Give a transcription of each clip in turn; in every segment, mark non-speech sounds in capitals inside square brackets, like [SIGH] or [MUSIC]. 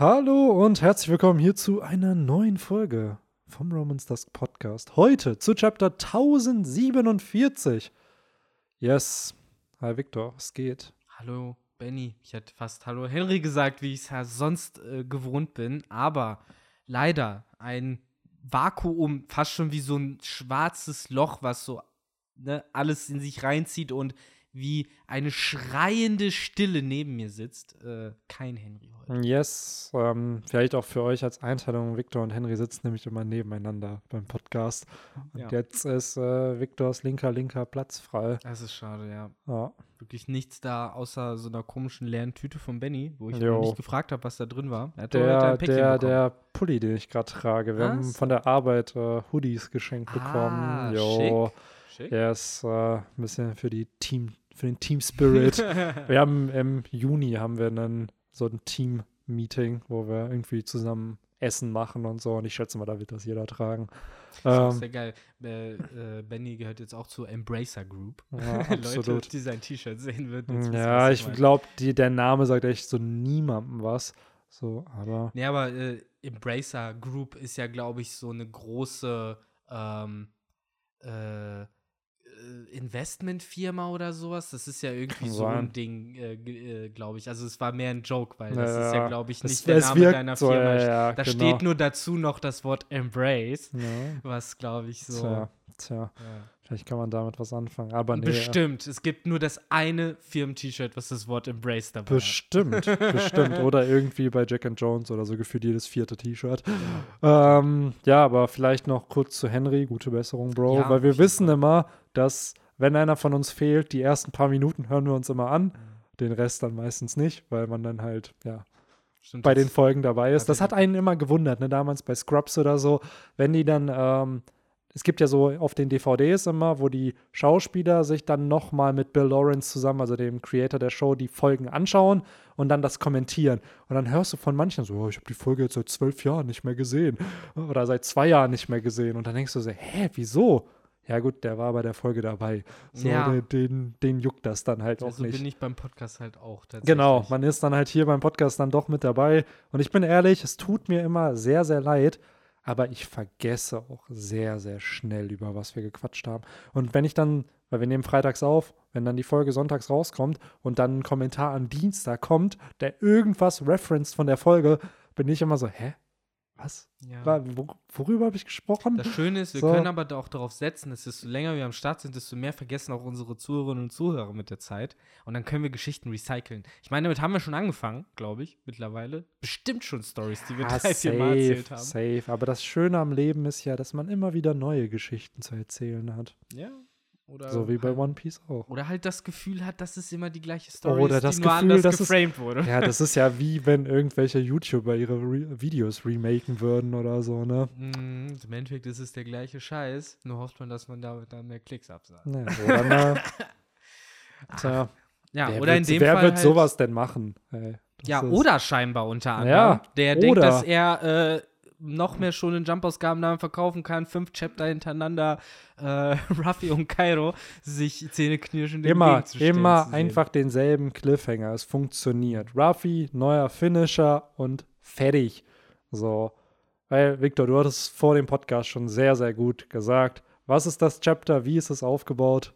Hallo und herzlich willkommen hier zu einer neuen Folge vom Romans Dusk Podcast. Heute zu Chapter 1047. Yes. Hi Victor, was geht? Hallo Benny. Ich hätte fast Hallo Henry gesagt, wie ich es ja sonst äh, gewohnt bin, aber leider ein Vakuum, fast schon wie so ein schwarzes Loch, was so ne, alles in sich reinzieht und wie eine schreiende Stille neben mir sitzt. Äh, kein Henry heute. Yes, ähm, vielleicht auch für euch als Einteilung. Victor und Henry sitzen nämlich immer nebeneinander beim Podcast. Und Ja. jetzt ist äh, Victors linker, linker Platz frei. Das ist schade, ja. Ja. Wirklich nichts da außer so einer komischen leeren Tüte von Benny, wo ich Jo. nicht gefragt habe, was da drin war. Er hat heute Der, ein Päckchen der, bekommen. der Pulli, den ich gerade trage. Wir haben Was? von der Arbeit äh, Hoodies geschenkt bekommen. Ah, Jo. schick. Schick. Yes, äh, ein bisschen für die Team, für den Team Spirit. [LAUGHS] wir haben im Juni haben wir einen, so ein Team-Meeting, wo wir irgendwie zusammen Essen machen und so. Und ich schätze mal, da wird das jeder tragen. Das ist Ähm, sehr geil. Äh, äh, Benny gehört jetzt auch zur Embracer Group. ja, [LAUGHS] Leute, die sein T-Shirt sehen würden. jetzt wissen, Ja, ich glaube, der Name sagt echt so niemandem was. So, aber Nee, aber äh, Embracer Group ist ja, glaube ich, so eine große ähm, äh, äh, Investmentfirma oder sowas. Das ist ja irgendwie so ein. Ding, äh, äh, glaube ich. Also es war mehr ein Joke, weil das Ja, ist ja, glaube ich, es, nicht der es Name wirkt deiner so, Firma. ja, da genau. steht nur dazu noch das Wort Embrace, was, glaube ich, so. tja, tja, Ja. Vielleicht kann man damit was anfangen. Aber nee, Bestimmt. Es gibt nur das eine Firmen-T-Shirt, was das Wort Embrace dabei hat. Bestimmt, [LAUGHS] bestimmt. Oder irgendwie bei Jack and Jones oder so gefühlt jedes vierte T-Shirt. Ähm, ja, aber vielleicht noch kurz zu Henry. Gute Besserung, Bro. Ja, weil wir wissen immer, dass, wenn einer von uns fehlt, die ersten paar Minuten hören wir uns immer an. Den Rest dann meistens nicht, weil man dann halt, ja, Stimmt, bei den Folgen dabei ist. Das hat einen immer gewundert, ne? Damals bei Scrubs oder so, wenn die dann, ähm, es gibt ja so auf den DVDs immer, wo die Schauspieler sich dann nochmal mit Bill Lawrence zusammen, also dem Creator der Show, die Folgen anschauen und dann das kommentieren. Und dann hörst du von manchen so, oh, ich habe die Folge jetzt seit zwölf Jahren nicht mehr gesehen oder seit zwei Jahren nicht mehr gesehen. Und dann denkst du so, hä, wieso? Ja gut, der war bei der Folge dabei. So, Ja. den, den, juckt das dann halt auch Also nicht. bin ich beim Podcast halt auch tatsächlich. Genau, man ist dann halt hier beim Podcast dann doch mit dabei. Und ich bin ehrlich, es tut mir immer sehr, sehr leid, aber ich vergesse auch sehr, sehr schnell, über was wir gequatscht haben. Und wenn ich dann, weil wir nehmen freitags auf, wenn dann die Folge sonntags rauskommt und dann ein Kommentar am Dienstag kommt, der irgendwas referenced von der Folge, bin ich immer so, hä? Was? Ja. War, wo, worüber habe ich gesprochen? Das Schöne ist, wir So. können aber auch darauf setzen, dass desto länger wir am Start sind, desto mehr vergessen auch unsere Zuhörerinnen und Zuhörer mit der Zeit. Und dann können wir Geschichten recyceln. Ich meine, damit haben wir schon angefangen, glaube ich, mittlerweile. Bestimmt schon Stories, die wir Ah, drei, vier Mal erzählt haben. safe. Aber das Schöne am Leben ist ja, dass man immer wieder neue Geschichten zu erzählen hat. Ja. Oder So wie bei halt, One Piece auch. Oder halt das Gefühl hat, dass es immer die gleiche Story Oder ist, das die nur Gefühl, anders dass es- geframed wurde. Ja, das ist ja [LAUGHS] wie wenn irgendwelche YouTuber ihre Re Videos remaken würden oder so, ne? Mm, Im Endeffekt ist es der gleiche Scheiß, nur hofft man, dass man damit dann mehr Klicks absagt. Ja, oder ne? [LAUGHS] Tja, Ja, wer oder in wird, dem wer Fall wird halt, sowas denn machen? Ey, Ja, ist- oder scheinbar unter anderem. Ja, der denkt, dass er äh, noch mehr schon in Jump-Ausgaben verkaufen kann, fünf Chapter hintereinander, äh, [LAUGHS] Ruffy und Kairo sich zähneknirschend Immer, entgegenzustellen immer zu sehen. einfach denselben Cliffhanger. Es funktioniert. Ruffy, neuer Finisher und fertig. So. Weil, Victor, du hattest vor dem Podcast schon sehr, sehr gut gesagt. Was ist das Chapter? Wie ist es aufgebaut?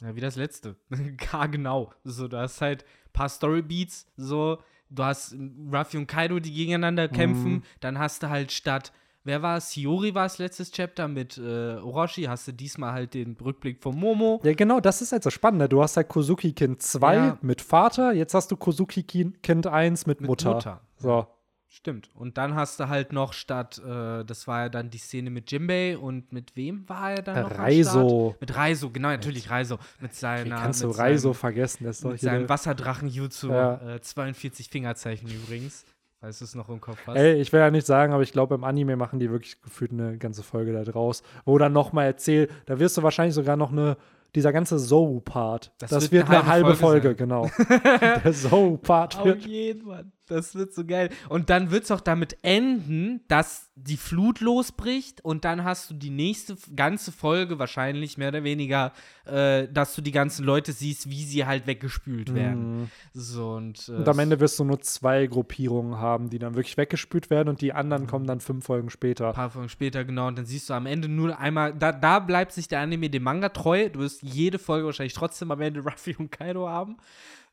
Ja, wie das letzte. [LAUGHS] Gar genau. So, du hast halt ein paar Storybeats, so, du hast Ruffy und Kaido, die gegeneinander kämpfen, Mhm. dann hast du halt statt, wer war es? Hiyori war es letztes Chapter mit äh, Orochi, hast du diesmal halt den Rückblick von Momo. Ja, genau, das ist halt so spannend. ne? Du hast halt Kozuki Kind 2 Ja. mit Vater, jetzt hast du Kozuki Kin- Kind 1 mit, Mit Mutter. Mutter. So. Stimmt. Und dann hast du halt noch statt, äh, das war ja dann die Szene mit Jimbei und mit wem war er dann noch? Reiso. Mit Reiso, genau, natürlich Reiso. Mit Wie seiner. kannst du Reiso seinem, vergessen? Das ist doch Mit seinem eine- Wasserdrachen-Jutsu. Ja. Äh, 42 Fingerzeichen übrigens. Falls du es noch im Kopf hast. Ey, ich will ja nicht sagen, aber ich glaube, im Anime machen die wirklich gefühlt eine ganze Folge da draus, wo dann nochmal erzählt, da wirst du wahrscheinlich sogar noch eine, dieser ganze Zou-Part, das, Das wird, eine eine halbe Folge, Folge genau. [LAUGHS] Der Zou-Part Auf wird. jeden Fall. Das wird so geil. Und dann wird es auch damit enden, dass die Flut losbricht und dann hast du die nächste ganze Folge wahrscheinlich mehr oder weniger, äh, dass du die ganzen Leute siehst, wie sie halt weggespült werden. Mhm. So und, äh, Und am Ende wirst du nur zwei Gruppierungen haben, die dann wirklich weggespült werden und die anderen kommen dann fünf Folgen später. ein paar Folgen später, genau, und dann siehst du am Ende nur einmal, da, da bleibt sich der Anime dem Manga treu. Du wirst jede Folge wahrscheinlich trotzdem am Ende [LAUGHS] Ruffy und Kaido haben.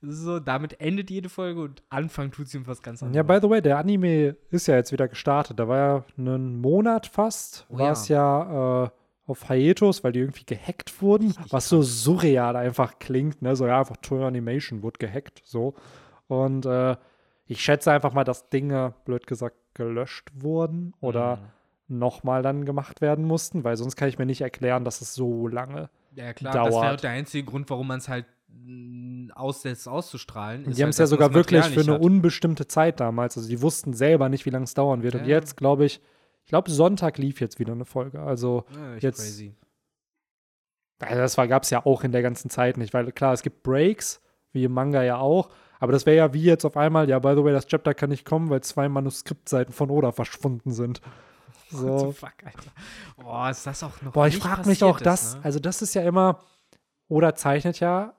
So, damit endet jede Folge und Anfang tut sie um was ganz anderes. Ja, by the way, der Anime ist ja jetzt wieder gestartet. Da war ja einen Monat fast, Oh war ja. es ja äh, auf Hiatus, weil die irgendwie gehackt wurden, was so surreal einfach klingt. Ne? So ja, einfach Toy Animation wurde gehackt. So. Und äh, ich schätze einfach mal, dass Dinge, blöd gesagt, gelöscht wurden oder Mhm. nochmal dann gemacht werden mussten, weil sonst kann ich mir nicht erklären, dass es so lange. Ja, klar, das wäre dauert. der einzige Grund, warum man es halt mh, aussetzt, auszustrahlen. die haben halt, es ja dass man sogar das wirklich für eine hat. unbestimmte Zeit damals. Also die wussten selber nicht, wie lange es dauern wird. Und Ja. jetzt, glaube ich, ich glaube, Sonntag lief jetzt wieder eine Folge. Also, Ja, jetzt- crazy. also das gab es ja auch in der ganzen Zeit nicht, weil klar, es gibt Breaks, wie im Manga ja auch. Aber das wäre ja wie jetzt auf einmal, ja, by the way, das Chapter kann nicht kommen, weil zwei Manuskriptseiten von Oda verschwunden sind. [LAUGHS] What So. the fuck, Alter. Boah, ist das auch noch Boah, ich frage mich auch das, ist, ne? also das ist ja immer, Oda zeichnet ja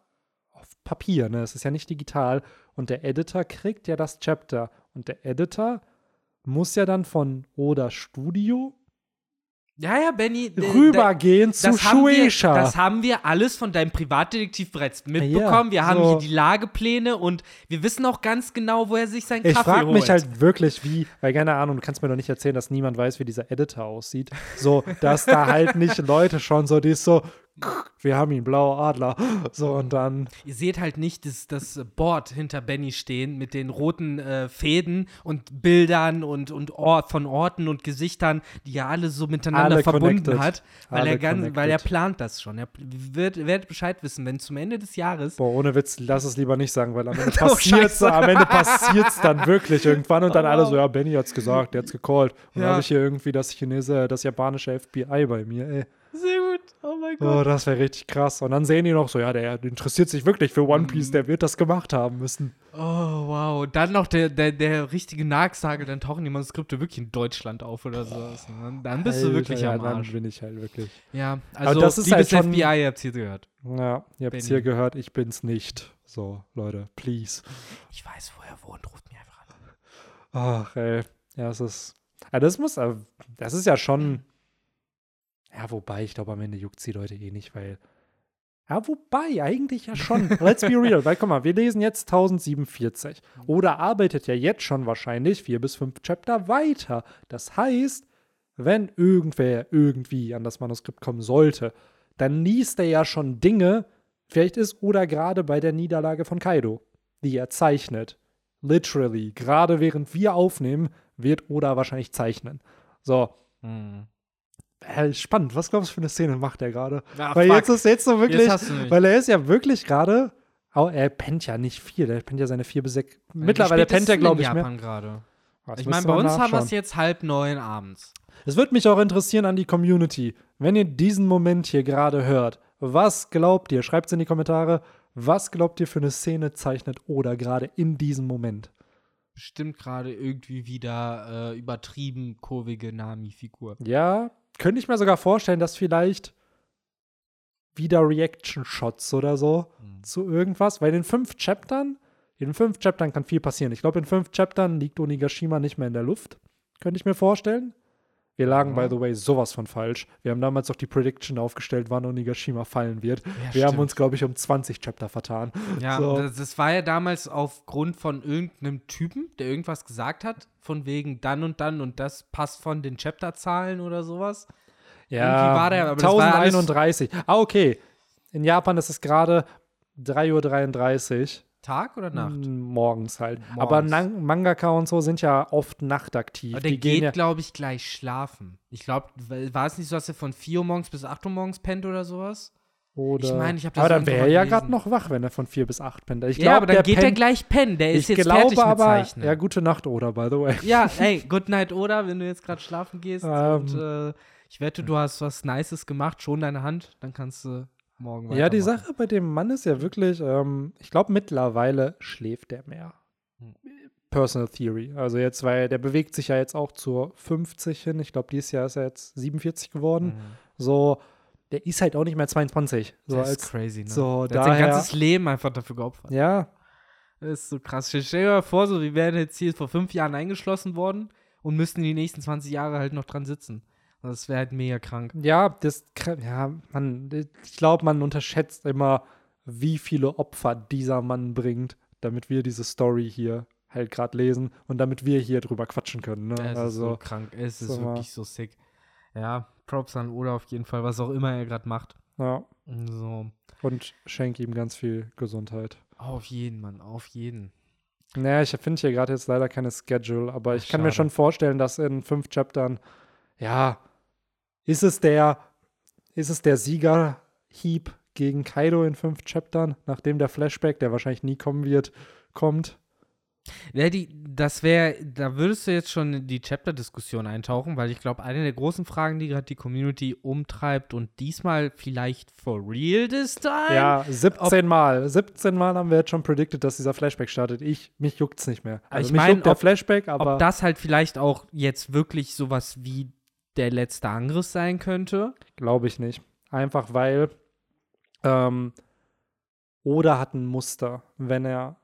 Papier, ne? Es ist ja nicht digital. Und der Editor kriegt ja das Chapter. Und der Editor muss ja dann von Oda Studio Ja, ja, Benny. d- rübergehen zu haben, wir, Shueisha. das haben wir alles von deinem Privatdetektiv bereits mitbekommen. wir haben so. hier die Lagepläne und wir wissen auch ganz genau, wo er sich sein Ich Kaffee frage holt. mich halt wirklich, wie, weil keine Ahnung, du kannst mir doch nicht erzählen, dass niemand weiß, wie dieser Editor aussieht. So, dass da halt nicht [LAUGHS] Leute schon so, die ist so, wir haben ihn, blauer Adler. So, und dann, Ihr seht halt nicht das, das Board hinter Benny stehen mit den roten äh, Fäden und Bildern und, und Ort, von Orten und Gesichtern, die er alle so miteinander Alle verbunden connected. hat, weil Alle er, ganz, connected. weil er plant das schon. Er wird, wird Bescheid wissen, wenn zum Ende des Jahres boah, ohne Witz, lass es lieber nicht sagen, weil am Ende [LAUGHS] Oh, passiert's, Scheiße. am Ende passiert's dann wirklich irgendwann und dann Oh, alle so, ja, Benny hat's gesagt, der hat's gecallt. Und dann Ja. habe ich hier irgendwie das Chinese, das japanische FBI bei mir, ey. Gut. Oh mein Oh, das wäre richtig krass. Und dann sehen die noch so, ja, der interessiert sich wirklich für One Mhm. Piece, der wird das gemacht haben müssen. Oh, wow. Dann noch der, der, der richtige Nagsagel, dann tauchen die Manuskripte wirklich in Deutschland auf oder sowas. Und dann bist du Alter, wirklich ja, am dann Arsch. bin ich halt wirklich. Ja, also das ist liebes halt schon- FBI, ihr habt's hier gehört. Ja, ihr habt's Benny. hier gehört, ich bin's nicht. So, Leute, please. Ich weiß, wo er wohnt, ruft mich einfach an. Ach, ey. Ja, es ist. Ja, das muss. äh, Das ist ja schon. Ja, wobei, ich glaube, am Ende juckt sie Leute eh nicht, weil. Ja, wobei, eigentlich ja schon. Let's be real. Weil, guck mal, wir lesen jetzt 1047. Oder arbeitet ja jetzt schon wahrscheinlich vier bis fünf Chapter weiter. Das heißt, wenn irgendwer irgendwie an das Manuskript kommen sollte, dann liest er ja schon Dinge, vielleicht ist oder gerade bei der Niederlage von Kaido, die er zeichnet. Literally, gerade während wir aufnehmen, wird Oda wahrscheinlich zeichnen. So, spannend. Was glaubst du für eine Szene macht er gerade? Weil fuck. jetzt ist jetzt so wirklich, Jetzt weil er ist ja wirklich gerade, au- er pennt ja nicht viel, er pennt ja seine vier bis sechs. Mittlerweile pennt er, glaube ich, mehr. Japan gerade. Was Ich meine, bei uns haben wir es jetzt halb neun abends. Es würde mich auch interessieren an die Community. Wenn ihr diesen Moment hier gerade hört, was glaubt ihr? Schreibt es in die Kommentare. Was glaubt ihr für eine Szene zeichnet Oda gerade in diesem Moment? Bestimmt gerade irgendwie wieder äh, übertrieben kurvige Nami-Figur. Ja, könnte ich mir sogar vorstellen, dass vielleicht wieder Reaction-Shots oder so Mhm. zu irgendwas, weil in fünf Chaptern, in fünf Chaptern kann viel passieren. Ich glaube, in fünf Chaptern liegt Onigashima nicht mehr in der Luft. Könnte ich mir vorstellen. Wir lagen, by the way, sowas von falsch. Wir haben damals auch die Prediction aufgestellt, wann Onigashima fallen wird. Ja, Wir haben stimmt. uns, glaube ich, um 20 Chapter vertan. Ja, So. das, das war ja damals aufgrund von irgendeinem Typen, der irgendwas gesagt hat, von wegen dann und dann und das passt von den Chapterzahlen oder sowas. Ja, war der, aber das war ja alles- 1031. Ah, okay. In Japan ist es gerade 3.33 Uhr. Tag oder Nacht? Mm, Morgens halt. Aber Morgens. Nan- Mangaka und so sind ja oft nachtaktiv. Aber der die geht, ja, glaube ich, gleich schlafen. Ich glaube, war es nicht so, dass er von 4 Uhr morgens bis 8 Uhr morgens pennt oder sowas? oder, ich meine, ich hab das Aber dann wäre er ja gerade noch wach, wenn er von 4 bis 8 pennt. Ich ja, glaub, aber dann der geht er gleich pennen. Der ist Ich jetzt glaube fertig mit aber, Zeichnen. ja, gute Nacht, oder, by the way. Ja, [LAUGHS] ey, good night, oder? Wenn du jetzt gerade schlafen gehst Ähm. und äh, ich wette, du hast was Nices gemacht, schon deine Hand, dann kannst du morgen Ja, die. Sache bei dem Mann ist ja wirklich, ähm, ich glaube, mittlerweile schläft er mehr. Hm. Personal Theory. Also jetzt, weil der bewegt sich ja jetzt auch zur 50 hin. Ich glaube, dieses Jahr ist er jetzt 47 geworden. Mhm. So, der ist halt auch nicht mehr 22. So das als, ist crazy, ne? so der hat sein daher- ganzes Leben einfach dafür geopfert. Ja, Das ist so krass. Stell dir mal vor, so, wir wären jetzt hier vor fünf Jahren eingeschlossen worden und müssten die nächsten 20 Jahre halt noch dran sitzen. Das wäre halt mega krank. ja, das, ja, man, ich glaube, man unterschätzt immer, wie viele Opfer dieser Mann bringt, damit wir diese Story hier halt gerade lesen und damit wir hier drüber quatschen können. Ne? Es ist also, so krank. Es ist so wirklich so sick. Ja, Props an Oda auf jeden Fall, was auch immer er gerade macht. ja, So. und schenke ihm ganz viel Gesundheit. Auf jeden, Mann, auf jeden. Naja, ich finde hier gerade jetzt leider keine Schedule, aber Ach, ich kann mir schon vorstellen, dass in fünf Chaptern, ja, ist es der, ist es der Siegerhieb gegen Kaido in fünf Chaptern, nachdem der Flashback, der wahrscheinlich nie kommen wird, kommt. Ja, die, das wäre, da würdest du jetzt schon in die Chapter-Diskussion eintauchen, weil ich glaube, eine der großen Fragen, die gerade die Community umtreibt und diesmal vielleicht for real this time. Ja, 17 Mal. 17 Mal haben wir jetzt schon predicted, dass dieser Flashback startet. Ich, mich juckt's nicht mehr. Also Ich mich mein, juckt der ob- Flashback, aber Ob das halt vielleicht auch jetzt wirklich sowas wie der letzte Angriff sein könnte. Glaube ich nicht. Einfach weil ähm, Oda hat ein Muster, wenn er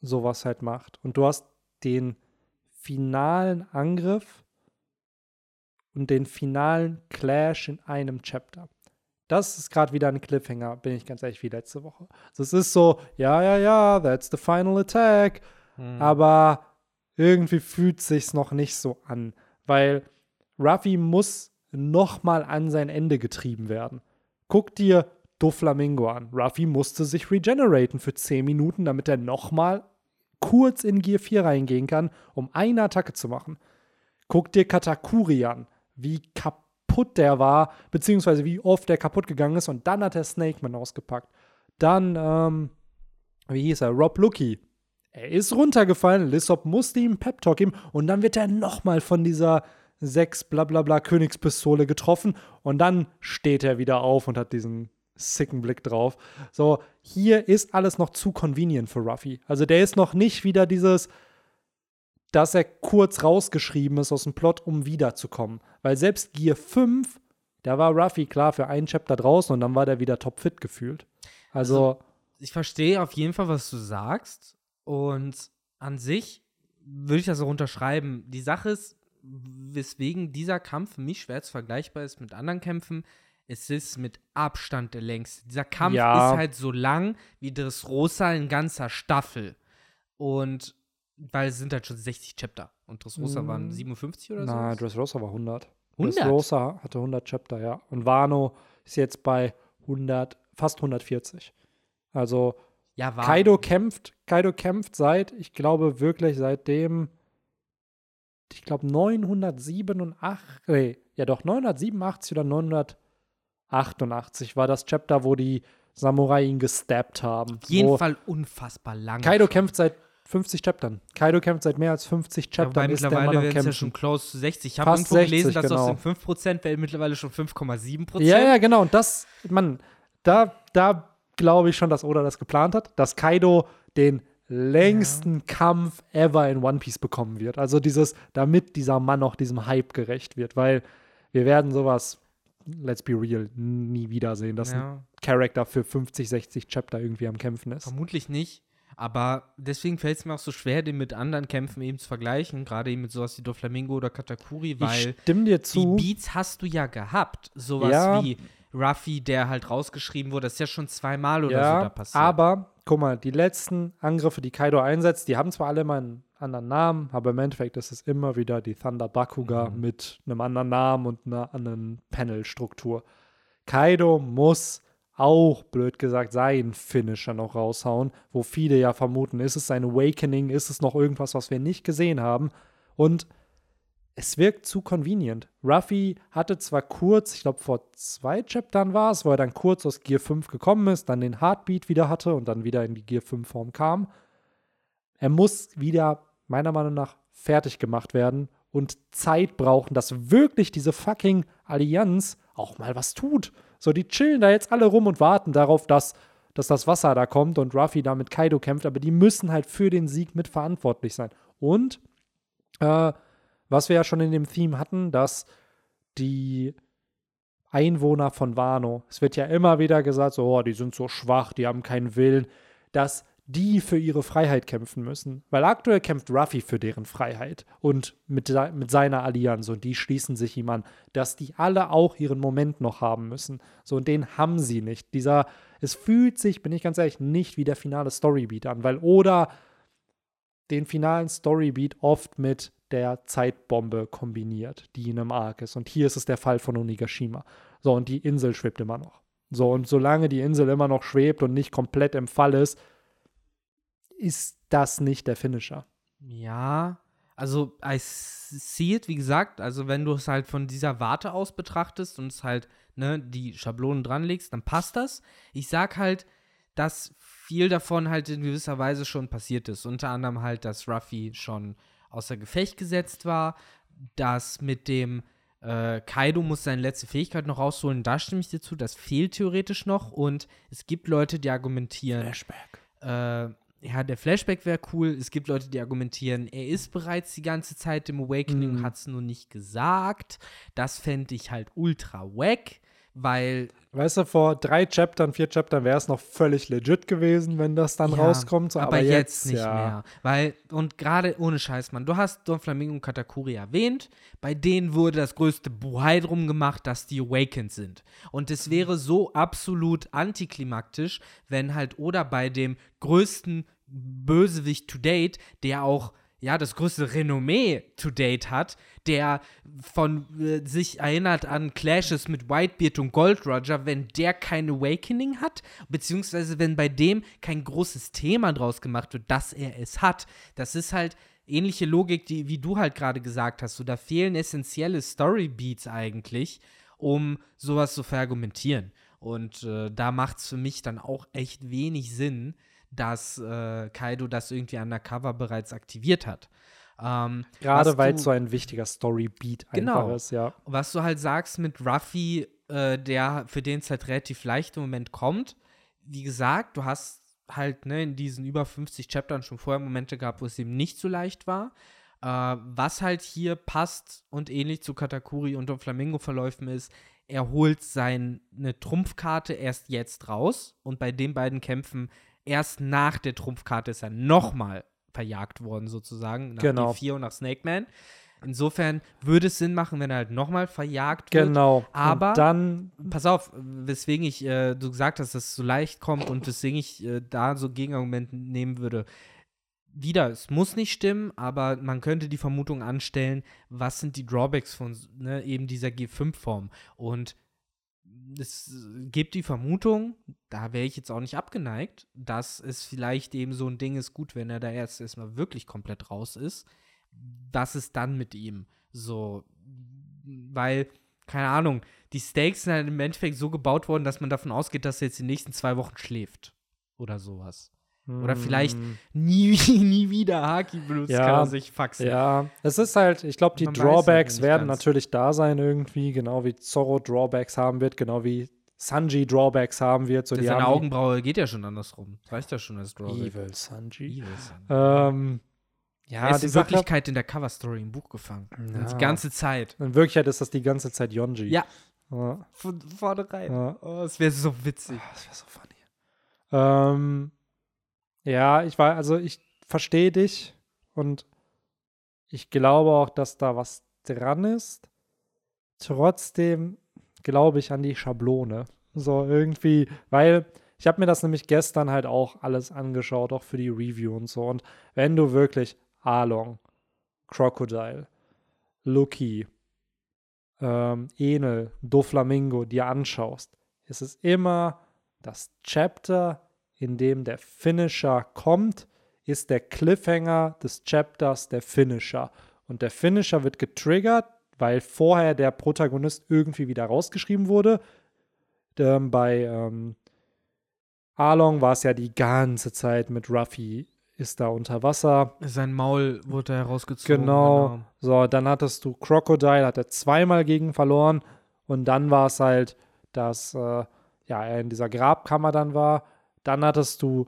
sowas halt macht. Und du hast den finalen Angriff und den finalen Clash in einem Chapter. Das ist gerade wieder ein Cliffhanger, bin ich ganz ehrlich, wie letzte Woche. Also es ist so, ja, ja, ja, that's the final attack. Aber irgendwie fühlt sich's noch nicht so an, weil Ruffy muss noch mal an sein Ende getrieben werden. Guck dir Doflamingo an. Ruffy musste sich regeneraten für 10 Minuten, damit er noch mal kurz in Gear 4 reingehen kann, um eine Attacke zu machen. Guck dir Katakuri an, wie kaputt der war, beziehungsweise wie oft der kaputt gegangen ist und dann hat er Snakeman ausgepackt. Dann, ähm, wie hieß er? Rob Lucky. Er ist runtergefallen, Lissop musste ihm Pep Talk geben und dann wird er nochmal von dieser 6 blablabla Königspistole getroffen und dann steht er wieder auf und hat diesen sicken Blick drauf. So, hier ist alles noch zu convenient für Ruffy. Also der ist noch nicht wieder dieses, dass er kurz rausgeschrieben ist aus dem Plot, um wiederzukommen. Weil selbst Gear 5, da war Ruffy klar für einen Chapter draußen und dann war der wieder topfit gefühlt. Also, ich verstehe auf jeden Fall, was du sagst. Und an sich würde ich das auch unterschreiben. Die Sache ist, weswegen dieser Kampf für mich schwer zu vergleichbar ist mit anderen Kämpfen. Es ist mit Abstand der längste. Dieser Kampf Ja. ist halt so lang wie Dressrosa in ganzer Staffel. Und weil es sind halt schon 60 Chapter. Und Dressrosa Mm. waren 57 oder so. na, Dressrosa war 100. 100? Dressrosa hatte 100 Chapter, ja. Und Wano ist jetzt bei 100, fast 140. Also, ja. Kaido kämpft, Kaido kämpft seit, ich glaube wirklich seitdem, ich glaube 987, nee, ja doch 987 oder 988 war das Chapter, wo die Samurai ihn gestabbt haben. Auf jeden Fall unfassbar lang. Kaido schon. kämpft seit 50 Chaptern. Kaido kämpft seit mehr als 50 Ja, wobei Chaptern, ist der mittlerweile werden es ja schon close zu 60. Ich habe irgendwo gelesen, 60, dass aus genau. den 5% werden mittlerweile schon 5,7%. Ja, ja, genau. Und das, Mann, da, da glaube ich schon, dass Oda das geplant hat, dass Kaido den längsten Kampf ever in One Piece bekommen wird. Also dieses, damit dieser Mann auch diesem Hype gerecht wird, weil wir werden sowas, let's be real, nie wiedersehen, dass ein Ja, Charakter für 50, 60 Chapter irgendwie am Kämpfen ist. vermutlich nicht. Aber deswegen fällt es mir auch so schwer, den mit anderen Kämpfen eben zu vergleichen. Gerade eben mit sowas wie Doflamingo oder Katakuri, weil ich stimme dir die zu. Beats hast du ja gehabt. Sowas Ja. wie Ruffy, der halt rausgeschrieben wurde. Das ist ja schon zweimal oder so ja, da passiert. aber guck mal, die letzten Angriffe, die Kaido einsetzt, die haben zwar alle mal einen anderen Namen, aber im Endeffekt ist es immer wieder die Thunder Bakuga Mhm. mit einem anderen Namen und einer anderen Panel-Struktur. Kaido muss auch, blöd gesagt, seinen Finisher noch raushauen, wo viele ja vermuten, ist es sein Awakening, ist es noch irgendwas, was wir nicht gesehen haben. Und es wirkt zu convenient. Ruffy hatte zwar kurz, ich glaube vor zwei Chaptern war es, wo er dann kurz aus Gear 5 gekommen ist, dann den Heartbeat wieder hatte und dann wieder in die Gear 5 Form kam. Er muss wieder meiner Meinung nach fertig gemacht werden und Zeit brauchen, dass wirklich diese fucking Allianz auch mal was tut. So, die chillen da jetzt alle rum und warten darauf, dass, dass das Wasser da kommt und Ruffy da mit Kaido kämpft, aber die müssen halt für den Sieg mitverantwortlich sein. Und äh, was wir ja schon in dem Theme hatten, dass die Einwohner von Wano, es wird ja immer wieder gesagt, so, oh, die sind so schwach, die haben keinen Willen, dass die für ihre Freiheit kämpfen müssen. Weil aktuell kämpft Ruffy für deren Freiheit und mit, mit seiner Allianz und die schließen sich ihm an, dass die alle auch ihren Moment noch haben müssen. So, und den haben sie nicht. Dieser, es fühlt sich, bin ich ganz ehrlich, nicht wie der finale Storybeat an, weil Oda den finalen Storybeat oft mit der Zeitbombe kombiniert, die in einem Arc ist. Und hier ist es der Fall von Onigashima. So, und die Insel schwebt immer noch. So, und solange die Insel immer noch schwebt und nicht komplett im Fall ist, ist das nicht der Finisher. Ja, also I see it, wie gesagt, also wenn du es halt von dieser Warte aus betrachtest und es halt, ne, die Schablonen dranlegst, dann passt das. Ich sag halt, dass viel davon halt in gewisser Weise schon passiert ist. Unter anderem halt, dass Ruffy schon außer Gefecht gesetzt war, dass mit dem äh, Kaido muss seine letzte Fähigkeit noch rausholen, da stimme ich dir zu, das fehlt theoretisch noch und es gibt Leute, die argumentieren. Flashback. Äh, ja, der Flashback wäre cool. Es gibt Leute, die argumentieren, er ist bereits die ganze Zeit im Awakening, Mhm. hat es nur nicht gesagt. Das fände ich halt ultra wack, weil Weißt du, vor drei Chaptern, vier Chaptern wäre es noch völlig legit gewesen, wenn das dann Ja, rauskommt. So, aber, aber, jetzt, nicht ja. mehr. Weil, und gerade ohne Scheiß, Mann, du hast Don Flamingo und Katakuri erwähnt. Bei denen wurde das größte Buhai drum gemacht, dass die Awakened sind. Und es wäre so absolut antiklimaktisch, wenn halt Oda bei dem größten Bösewicht to date, der auch ja, das größte Renommee to date hat, der von äh, sich erinnert an Clashes mit Whitebeard und Gold Roger, wenn der kein Awakening hat, beziehungsweise wenn bei dem kein großes Thema draus gemacht wird, dass er es hat. Das ist halt ähnliche Logik, die, wie du halt gerade gesagt hast. So, da fehlen essentielle Storybeats eigentlich, um sowas zu verargumentieren. Und äh, da macht es für mich dann auch echt wenig Sinn, dass äh, Kaido das irgendwie undercover bereits aktiviert hat. Ähm, Gerade weil es so ein wichtiger Storybeat Genau. einfach ist, ja. was du halt sagst mit Ruffy, äh, der für den es halt relativ leicht im Moment kommt. Wie gesagt, du hast halt ne, in diesen über 50 Chaptern schon vorher Momente gehabt, wo es ihm nicht so leicht war. Äh, was halt hier passt und ähnlich zu Katakuri und Don Flamingo verläufen ist, er holt seine Trumpfkarte erst jetzt raus und bei den beiden Kämpfen erst nach der Trumpfkarte ist er nochmal verjagt worden sozusagen, nach Genau. D4 und nach Snake Man. Insofern würde es Sinn machen, wenn er halt nochmal verjagt wird. Genau. aber- Und dann, Pass auf, weswegen ich, äh, du gesagt hast, dass es so leicht kommt und weswegen ich äh, da so Gegenargument nehmen würde. Wieder, es muss nicht stimmen, aber man könnte die Vermutung anstellen, was sind die Drawbacks von ne, eben dieser G5-Form. Und es gibt die Vermutung, da wäre ich jetzt auch nicht abgeneigt, dass es vielleicht eben so ein Ding ist, gut, wenn er da erst erstmal wirklich komplett raus ist, was ist dann mit ihm? So, weil, keine Ahnung, die Stakes sind halt im Endeffekt so gebaut worden, dass man davon ausgeht, dass er jetzt die nächsten zwei Wochen schläft. Oder sowas. Oder vielleicht mm, nie, [LAUGHS] nie wieder Haki benutzt, Ja, kann er sich faxen. Ja, es ist halt, ich glaube, die Man ja Drawbacks werden ganz. natürlich da sein irgendwie, genau wie Zorro Drawbacks haben wird, genau wie Sanji Drawbacks haben wird. So, die Seine Augenbraue geht ja schon andersrum. Das reicht ja schon als Drawback. Evil Sanji. Evil Sanji. Ähm, er ja, ist die in Wirklichkeit in der Cover-Story im Buch gefangen. Ja. Die ganze Zeit. in Wirklichkeit ist das die ganze Zeit Yonji. Ja. Ja, Von vornherein. ja. Oh, das wäre so witzig. Ah, Das wäre so funny. Ähm, ja, ich war, also ich verstehe dich und ich glaube auch, dass da was dran ist. Trotzdem glaube ich an die Schablone. So irgendwie, weil ich habe mir das nämlich gestern halt auch alles angeschaut, auch für die Review und so. Und wenn du wirklich Along, Crocodile, Lucky, ähm, Enel, Doflamingo dir anschaust, ist es immer das Chapter, in dem der Finisher kommt, ist der Cliffhanger des Chapters der Finisher. Und der Finisher wird getriggert, weil vorher der Protagonist irgendwie wieder rausgeschrieben wurde. Ähm, bei ähm, Arlong war es ja die ganze Zeit mit Ruffy ist da unter Wasser. Sein Maul wurde herausgezogen. Genau. So, dann hattest du Crocodile, hat er zweimal gegen verloren. Und dann war es halt, dass äh, ja, er in dieser Grabkammer dann war. Dann hattest du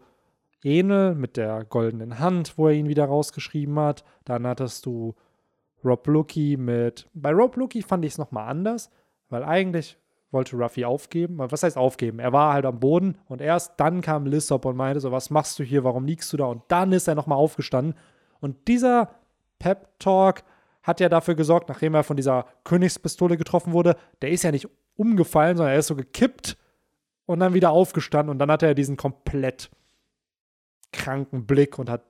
Enel mit der goldenen Hand, wo er ihn wieder rausgeschrieben hat. Dann hattest du Rob Lucky mit. Bei Rob Lucky fand ich es nochmal anders, weil eigentlich wollte Ruffy aufgeben. Was heißt aufgeben? Er war halt am Boden und erst dann kam Lissop und meinte so, was machst du hier, warum liegst du da? Und dann ist er nochmal aufgestanden. Und dieser Pep-Talk hat ja dafür gesorgt, nachdem er von dieser Königspistole getroffen wurde, der ist ja nicht umgefallen, sondern er ist so gekippt und dann wieder aufgestanden und dann hatte er diesen komplett kranken Blick und hat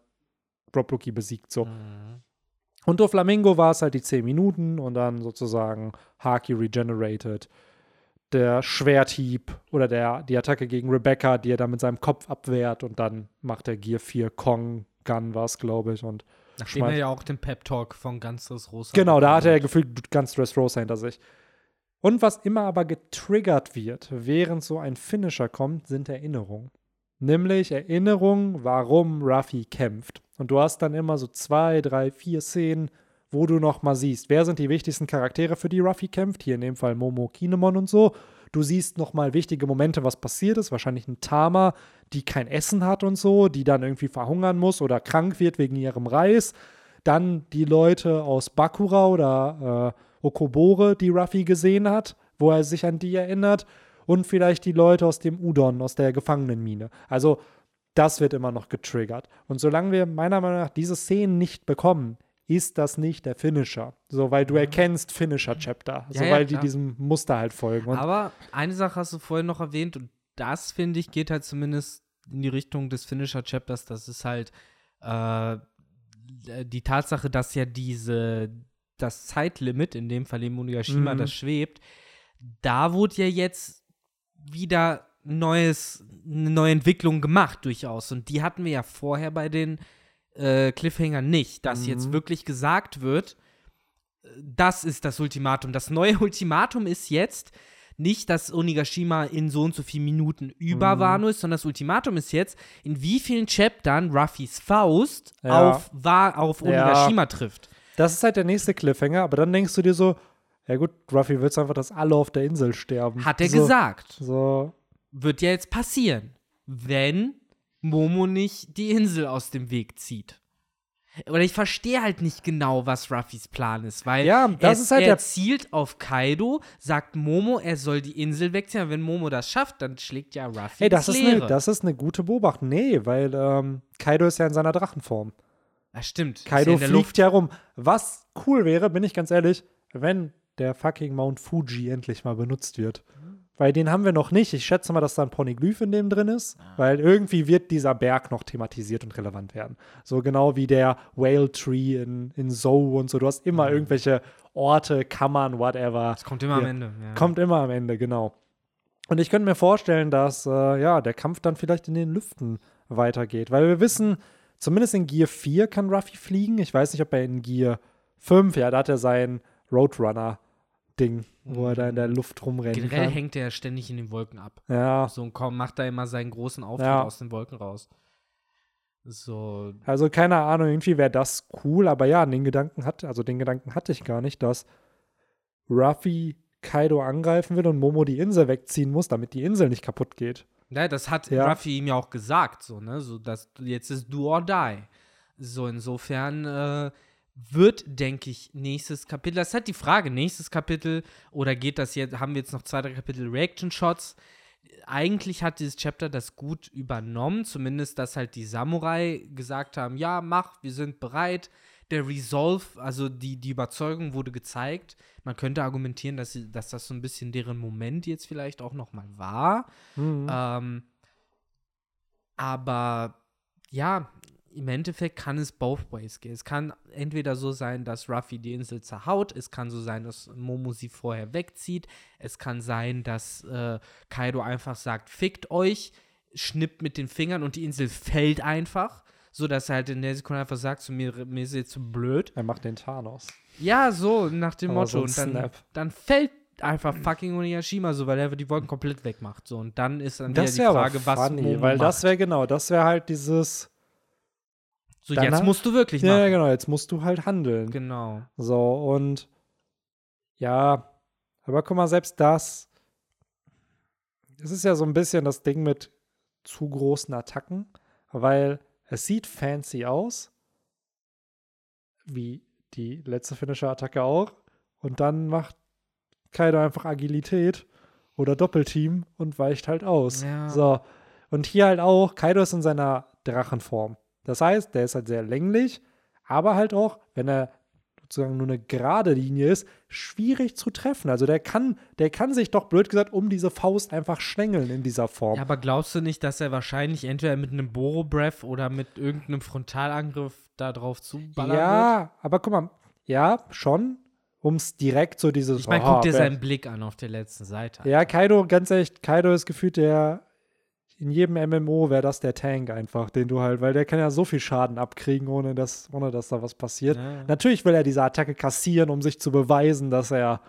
Rob Lucky besiegt. So. Mhm. Und Do Flamingo war es halt die 10 Minuten und dann sozusagen Haki regenerated. Der Schwerthieb oder der, die Attacke gegen Rebecca, die er dann mit seinem Kopf abwehrt und dann macht er Gear 4 Kong Gun, war es, glaube ich. Und Nachdem er ja auch den Pep-Talk von Ganz Rosa. Genau, da hatte er gefühlt ganz Rosa hinter sich. Und was immer aber getriggert wird, während so ein Finisher kommt, sind Erinnerungen. Nämlich Erinnerungen, warum Ruffy kämpft. Und du hast dann immer so zwei, drei, vier Szenen, wo du noch mal siehst, wer sind die wichtigsten Charaktere, für die Ruffy kämpft. Hier in dem Fall Momo, Kinemon und so. Du siehst noch mal wichtige Momente, was passiert ist. Wahrscheinlich ein Tama, die kein Essen hat und so, die dann irgendwie verhungern muss oder krank wird wegen ihrem Reis. Dann die Leute aus Bakura oder äh, Okobore, die Ruffy gesehen hat, wo er sich an die erinnert. Und vielleicht die Leute aus dem Udon, aus der Gefangenenmine. Also, das wird immer noch getriggert. Und solange wir meiner Meinung nach diese Szenen nicht bekommen, ist das nicht der Finisher. So, weil du erkennst Finisher-Chapter. Ja, so, weil ja, die diesem Muster halt folgen. Und Aber eine Sache hast du vorhin noch erwähnt und das, finde ich, geht halt zumindest in die Richtung des Finisher-Chapters. Das ist halt äh, die Tatsache, dass ja diese, das Zeitlimit, in dem Fall im Onigashima, mhm. das schwebt, da wurde ja jetzt wieder neues, eine neue Entwicklung gemacht, durchaus. Und die hatten wir ja vorher bei den äh, Cliffhangern nicht, dass mhm. jetzt wirklich gesagt wird, das ist das Ultimatum. Das neue [LAUGHS] Ultimatum ist jetzt nicht, dass Onigashima in so und so vielen Minuten über mhm. Wano ist, sondern das Ultimatum ist jetzt, in wie vielen Chaptern Ruffys Faust ja. auf, auf Onigashima ja. trifft. Das ist halt der nächste Cliffhanger, aber dann denkst du dir so, ja gut, Ruffy will einfach, dass alle auf der Insel sterben. Hat er so, gesagt. So. Wird ja jetzt passieren, wenn Momo nicht die Insel aus dem Weg zieht. Oder ich verstehe halt nicht genau, was Ruffys Plan ist, weil ja, das er, ist halt er zielt auf Kaido, sagt Momo, er soll die Insel wegziehen. Aber wenn Momo das schafft, dann schlägt ja Ruffy Ey, das ist. Eine, das ist eine gute Beobachtung. Nee, weil ähm, Kaido ist ja in seiner Drachenform. Das stimmt. Kaido ja fliegt Luft. ja rum. Was cool wäre, bin ich ganz ehrlich, wenn der fucking Mount Fuji endlich mal benutzt wird. Weil den haben wir noch nicht. Ich schätze mal, dass da ein Poneglyph in dem drin ist, ah. weil irgendwie wird dieser Berg noch thematisiert und relevant werden. So genau wie der Whale Tree in, in Zou und so. Du hast immer mhm. irgendwelche Orte, Kammern, whatever. Das kommt immer Hier. am Ende. Ja. Kommt immer am Ende, genau. Und ich könnte mir vorstellen, dass äh, ja, der Kampf dann vielleicht in den Lüften weitergeht. Weil wir wissen, zumindest in Gear 4 kann Ruffy fliegen. Ich weiß nicht, ob er in Gear 5, ja, da hat er seinen Roadrunner Ding, wo er da in der Luft rumrennt. Generell kann. hängt er ständig in den Wolken ab. Ja. So und kaum macht er immer seinen großen Auftritt ja. aus den Wolken raus. So. Also keine Ahnung, irgendwie wäre das cool, aber ja, den Gedanken hat, also den Gedanken hatte ich gar nicht, dass Ruffy Kaido angreifen will und Momo die Insel wegziehen muss, damit die Insel nicht kaputt geht. Ja, das hat ja. Ruffy ihm ja auch gesagt, so, ne? So, dass jetzt ist do or die. So, insofern äh, wird, denke ich, nächstes Kapitel. Das ist halt die Frage, nächstes Kapitel oder geht das jetzt, haben wir jetzt noch zwei, drei Kapitel Reaction-Shots? Eigentlich hat dieses Chapter das gut übernommen, zumindest, dass halt die Samurai gesagt haben, ja, mach, wir sind bereit. Der Resolve, also die, die Überzeugung wurde gezeigt. Man könnte argumentieren, dass, sie, dass das so ein bisschen deren Moment jetzt vielleicht auch noch mal war. Mhm. Ähm, aber ja, im Endeffekt kann es both ways gehen. Es kann entweder so sein, dass Ruffy die Insel zerhaut, es kann so sein, dass Momo sie vorher wegzieht, es kann sein, dass äh, Kaido einfach sagt, fickt euch, schnippt mit den Fingern und die Insel fällt einfach, so dass er halt in der Sekunde einfach sagt, so, mir, mir ist jetzt zu blöd. Er macht den Thanos. Ja, so nach dem Aber Motto. So und dann, dann fällt einfach fucking Onigashima so, weil er die Wolken komplett wegmacht. So, und dann ist dann das wieder die Frage, was funny, Weil macht. das wäre genau, das wäre halt dieses so, Danach, jetzt musst du wirklich machen. Ja, genau, jetzt musst du halt handeln. Genau. So, und ja, aber guck mal, selbst das, es ist ja so ein bisschen das Ding mit zu großen Attacken. weil es sieht fancy aus, wie die letzte Finisher-Attacke auch. Und dann macht Kaido einfach Agilität oder Doppelteam und weicht halt aus. Ja. So. Und hier halt auch, Kaido ist in seiner Drachenform. Das heißt, der ist halt sehr länglich, aber halt auch, wenn er sozusagen nur eine gerade Linie ist, schwierig zu treffen. Also der kann, der kann sich doch blöd gesagt um diese Faust einfach schlängeln in dieser Form. Ja, aber glaubst du nicht, dass er wahrscheinlich entweder mit einem Boro Breath oder mit irgendeinem Frontalangriff da drauf zuballern wird? ja, aber guck mal, ja, schon, um es direkt so dieses. Ich meine, oh, guck dir seinen Blick an auf der letzten Seite. Ja, Kaido, ganz ehrlich, Kaido ist gefühlt der. In jedem MMO wäre das der Tank einfach, den du halt, weil der kann ja so viel Schaden abkriegen, ohne dass, ohne dass da was passiert. Ja. Natürlich will er diese Attacke kassieren, um sich zu beweisen, dass er,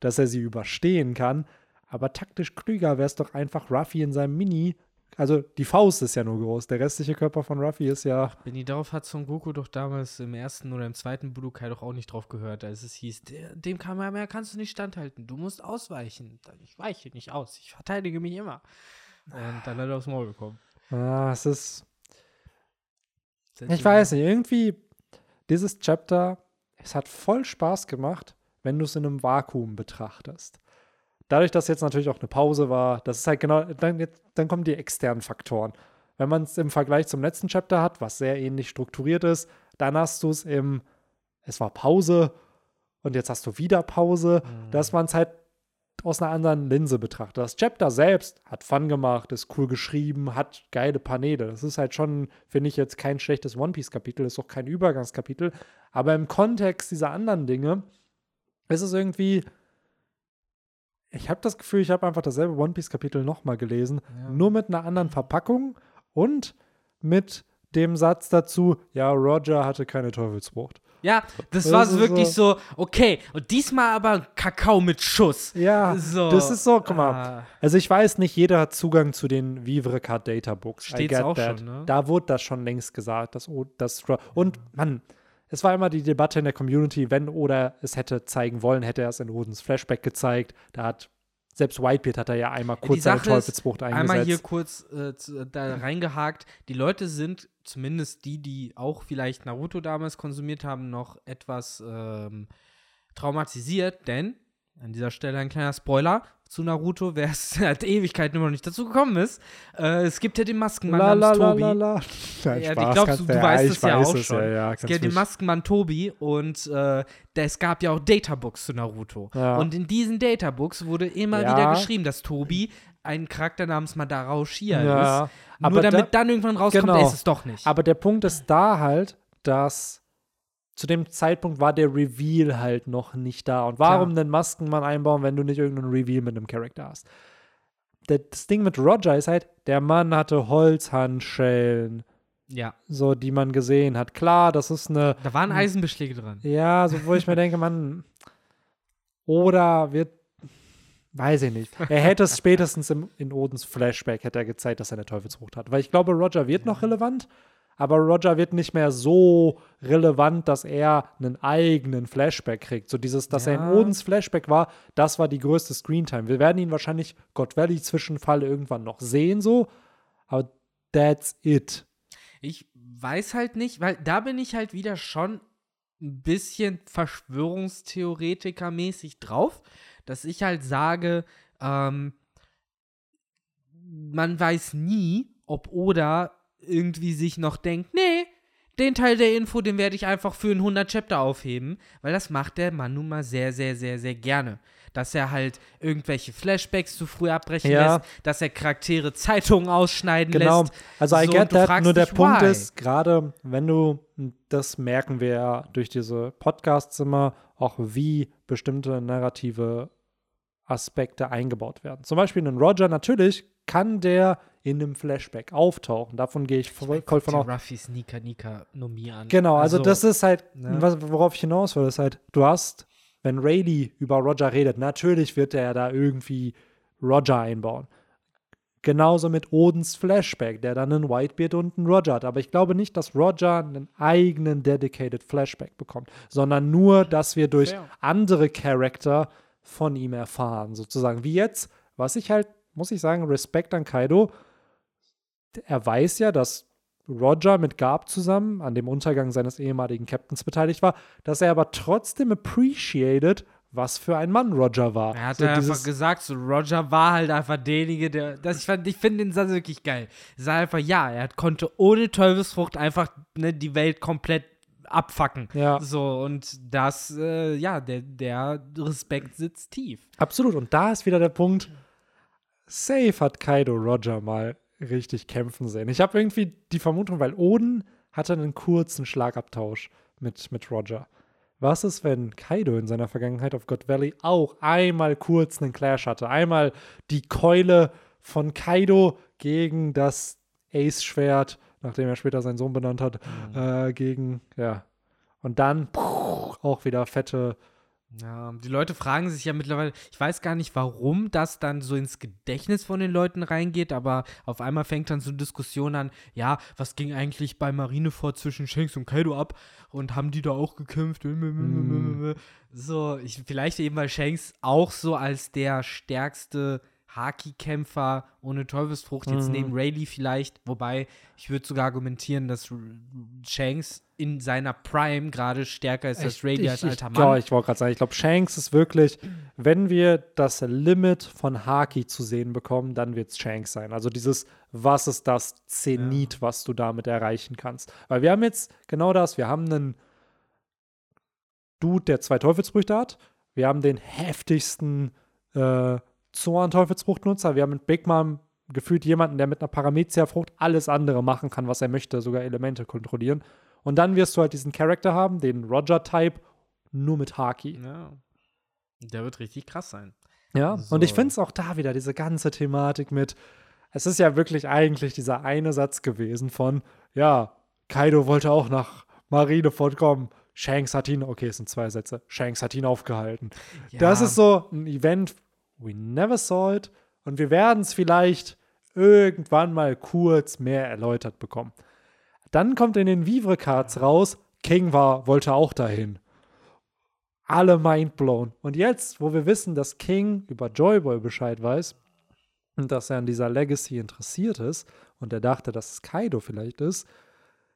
dass er sie überstehen kann. Aber taktisch klüger wäre es doch einfach, Ruffy in seinem Mini. Also die Faust ist ja nur groß. Der restliche Körper von Ruffy ist ja. Benny, darauf hat Son Goku doch damals im ersten oder im zweiten Budokai doch auch nicht drauf gehört, als es hieß, dem kann man mehr kannst du nicht standhalten, du musst ausweichen. Ich weiche nicht aus, ich verteidige mich immer. Und dann hat er aufs Maul bekommen. Ah, es ist. Ich weiß nicht, irgendwie dieses Chapter, es hat voll Spaß gemacht, wenn du es in einem Vakuum betrachtest. Dadurch, dass jetzt natürlich auch eine Pause war, das ist halt genau, dann, dann kommen die externen Faktoren. Wenn man es im Vergleich zum letzten Chapter hat, was sehr ähnlich strukturiert ist, dann hast du es im, es war Pause und jetzt hast du wieder Pause, dass man es halt aus einer anderen Linse betrachtet. Das Chapter selbst hat Fun gemacht, ist cool geschrieben, hat geile Paneele. Das ist halt schon, finde ich, jetzt kein schlechtes One Piece-Kapitel, ist auch kein Übergangskapitel. Aber im Kontext dieser anderen Dinge ist es irgendwie. Ich habe das Gefühl, ich habe einfach dasselbe One Piece-Kapitel nochmal gelesen, Ja. nur mit einer anderen Verpackung und mit dem Satz dazu, ja, Roger hatte keine Teufelsfrucht. Ja, das, Das war ist wirklich so. okay, und diesmal aber Kakao mit Schuss. Ja, So, das ist so, guck mal. ah. Also ich weiß nicht, jeder hat Zugang zu den Vivre Card Data Books. Steht's auch that. schon, ne? Da wurde das schon längst gesagt. Dass, O- das, und Mann, es war immer die Debatte in der Community, wenn oder es hätte zeigen wollen, hätte er es in Odens Flashback gezeigt. Da hat selbst Whitebeard hat er ja einmal kurz seine Teufelsfrucht eingesetzt. Einmal hier kurz äh, da reingehakt. Die Leute sind, zumindest die, die auch vielleicht Naruto damals konsumiert haben, noch etwas ähm, traumatisiert, denn an dieser Stelle ein kleiner Spoiler zu Naruto, wer es [LAUGHS] seit Ewigkeiten immer noch nicht dazu gekommen ist. Äh, es gibt ja den Maskenmann la, la, namens la, Tobi. la, la. [LAUGHS] Nein, Ja, ich Spaß, glaub, kannst du- du du weißt ich es ja weiß auch es schon. Ja, ja, Es gibt den mich- Maskenmann Tobi und äh, es gab ja auch Databooks zu Naruto. Ja. Und in diesen Databooks wurde immer Ja. wieder geschrieben, dass Tobi ein Charakter namens Madara Uchiha Ja, ist. aber Nur damit da- dann irgendwann rauskommt, genau. ist es doch nicht. Aber der Punkt ist da halt, dass zu dem Zeitpunkt war der Reveal halt noch nicht da. Und warum Klar. den Maskenmann einbauen, wenn du nicht irgendeinen Reveal mit einem Charakter hast? Das Ding mit Roger ist halt, der Mann hatte Holzhandschellen, ja, so die man gesehen hat. Klar, das ist eine, da waren Eisenbeschläge dran. ja, so wo ich mir denke, man, oder wird, weiß ich nicht. Er hätte es [LAUGHS] spätestens im, in Odens Flashback hätte er gezeigt, dass er eine Teufelsfrucht hat. Weil ich glaube, Roger wird noch relevant, aber Roger wird nicht mehr so relevant, dass er einen eigenen Flashback kriegt. So dieses, dass er Ja. in Odens Flashback war, das war die größte Screentime. Wir werden ihn wahrscheinlich God Valley Zwischenfall irgendwann noch sehen, so, aber that's it. Ich weiß halt nicht, weil da bin ich halt wieder schon ein bisschen Verschwörungstheoretiker-mäßig drauf, dass ich halt sage, ähm, man weiß nie, ob Oda irgendwie sich noch denkt, nee, den Teil der Info, den werde ich einfach für ein 100 Chapter aufheben, weil das macht der Mann nun mal sehr, sehr, sehr, sehr gerne. Dass er halt irgendwelche Flashbacks zu früh abbrechen Ja. lässt, dass er Charaktere Zeitungen ausschneiden Genau, lässt. also I So, get that, nur der dich, Punkt why? ist, gerade wenn du, das merken wir ja durch diese Podcasts immer, auch wie bestimmte narrative Aspekte eingebaut werden. Zum Beispiel in Roger, natürlich kann der in einem Flashback auftauchen. Davon gehe ich voll, voll von aus. Ruffys Nika Nika Nomie an. Genau, also, das ist halt, ne? was, worauf ich hinaus will, ist halt, du hast, wenn Rayleigh über Roger redet, natürlich wird er da irgendwie Roger einbauen. Genauso mit Odens Flashback, der dann einen Whitebeard und einen Roger hat. Aber ich glaube nicht, dass Roger einen eigenen dedicated Flashback bekommt, sondern nur, dass wir durch Fair. andere Charakter von ihm erfahren, sozusagen. Wie jetzt, was ich halt, muss ich sagen, Respekt an Kaido. Er weiß ja, dass Roger mit Garb zusammen an dem Untergang seines ehemaligen Captains beteiligt war, dass er aber trotzdem appreciated, was für ein Mann Roger war. Er hat so einfach gesagt, so Roger war halt einfach derjenige, der. Das, ich fand, ich finde den Satz wirklich geil. Er sagt einfach, ja, er konnte ohne Teufelsfrucht einfach ne, die Welt komplett abfacken. Ja. So, und das, äh, ja, der, der Respekt sitzt tief. Absolut. Und da ist wieder der Punkt, safe hat Kaido Roger mal richtig kämpfen sehen. Ich habe irgendwie die Vermutung, weil Oden hatte einen kurzen Schlagabtausch mit, mit Roger. Was ist, wenn Kaido in seiner Vergangenheit auf God Valley auch einmal kurz einen Clash hatte? Einmal die Keule von Kaido gegen das Ace-Schwert, nachdem er später seinen Sohn benannt hat, mhm. äh, gegen, ja. Und dann puh, auch wieder fette ja, die Leute fragen sich ja mittlerweile, ich weiß gar nicht, warum das dann so ins Gedächtnis von den Leuten reingeht, aber auf einmal fängt dann so eine Diskussion an, ja, was ging eigentlich bei Marineford zwischen Shanks und Kaido ab und haben die da auch gekämpft? Mm. So, ich, vielleicht eben, weil Shanks auch so als der stärkste Haki-Kämpfer ohne Teufelsfrucht, jetzt mhm. neben Rayleigh vielleicht, wobei ich würde sogar argumentieren, dass Shanks in seiner Prime gerade stärker ist als Rayleigh als alter Mann. Ja, ich wollte gerade sagen, ich glaube, Shanks ist wirklich, wenn wir das Limit von Haki zu sehen bekommen, dann wird es Shanks sein. Also dieses, was ist das Zenit, ja. was du damit erreichen kannst. Weil wir haben jetzt genau das, wir haben einen Dude, der zwei Teufelsfrüchte hat, wir haben den heftigsten äh, Zorn-Teufelsfruchtnutzer. Wir haben mit Big Mom gefühlt jemanden, der mit einer Paramezia-Frucht alles andere machen kann, was er möchte, sogar Elemente kontrollieren. Und dann wirst du halt diesen Charakter haben, den Roger-Type, nur mit Haki. Ja. Der wird richtig krass sein. Ja, so. und ich finde es auch da wieder, diese ganze Thematik mit, es ist ja wirklich eigentlich dieser eine Satz gewesen von, ja, Kaido wollte auch nach Marineford kommen. Shanks hat ihn, okay, es sind zwei Sätze, Shanks hat ihn aufgehalten. Ja. Das ist so ein Event, We never saw it und wir werden es vielleicht irgendwann mal kurz mehr erläutert bekommen. Dann kommt in den Vivre Cards raus, King war, wollte auch dahin. Alle mindblown. Und jetzt, wo wir wissen, dass King über Joyboy Bescheid weiß und dass er an dieser Legacy interessiert ist und er dachte, dass es Kaido vielleicht ist,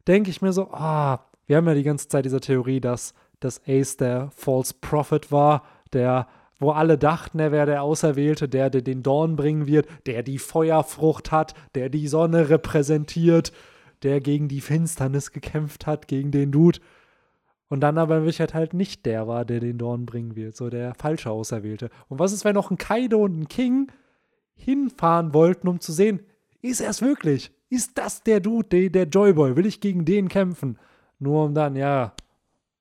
denke ich mir so, ah, wir haben ja die ganze Zeit diese Theorie, dass das Ace der False Prophet war, der wo alle dachten, er wäre der Auserwählte, der, der den Dorn bringen wird, der die Feuerfrucht hat, der die Sonne repräsentiert, der gegen die Finsternis gekämpft hat, gegen den Dude. Und dann aber in Wirklichkeit halt nicht der war, der den Dorn bringen wird, so der falsche Auserwählte. Und was ist, wenn noch ein Kaido und ein King hinfahren wollten, um zu sehen, ist er es wirklich? Ist das der Dude, der, der Joyboy? Will ich gegen den kämpfen? Nur um dann, ja,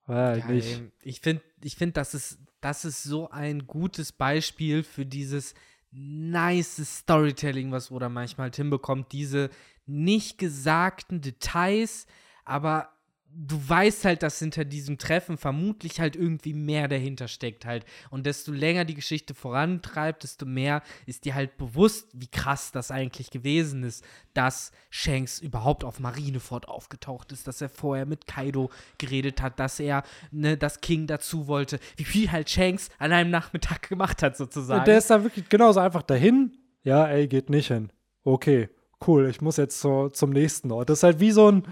halt ja, nicht. Ich finde, ich find, das ist das ist so ein gutes Beispiel für dieses nice Storytelling, was Oda manchmal hinbekommt. Diese nicht gesagten Details, aber du weißt halt, dass hinter diesem Treffen vermutlich halt irgendwie mehr dahinter steckt halt. Und desto länger die Geschichte vorantreibt, desto mehr ist dir halt bewusst, wie krass das eigentlich gewesen ist, dass Shanks überhaupt auf Marineford aufgetaucht ist, dass er vorher mit Kaido geredet hat, dass er, ne, das King dazu wollte, wie viel halt Shanks an einem Nachmittag [LAUGHS] gemacht hat sozusagen. Und der ist da wirklich genauso einfach dahin. Ja, ey, geht nicht hin. Okay, cool, ich muss jetzt so zum nächsten Ort. Das ist halt wie so ein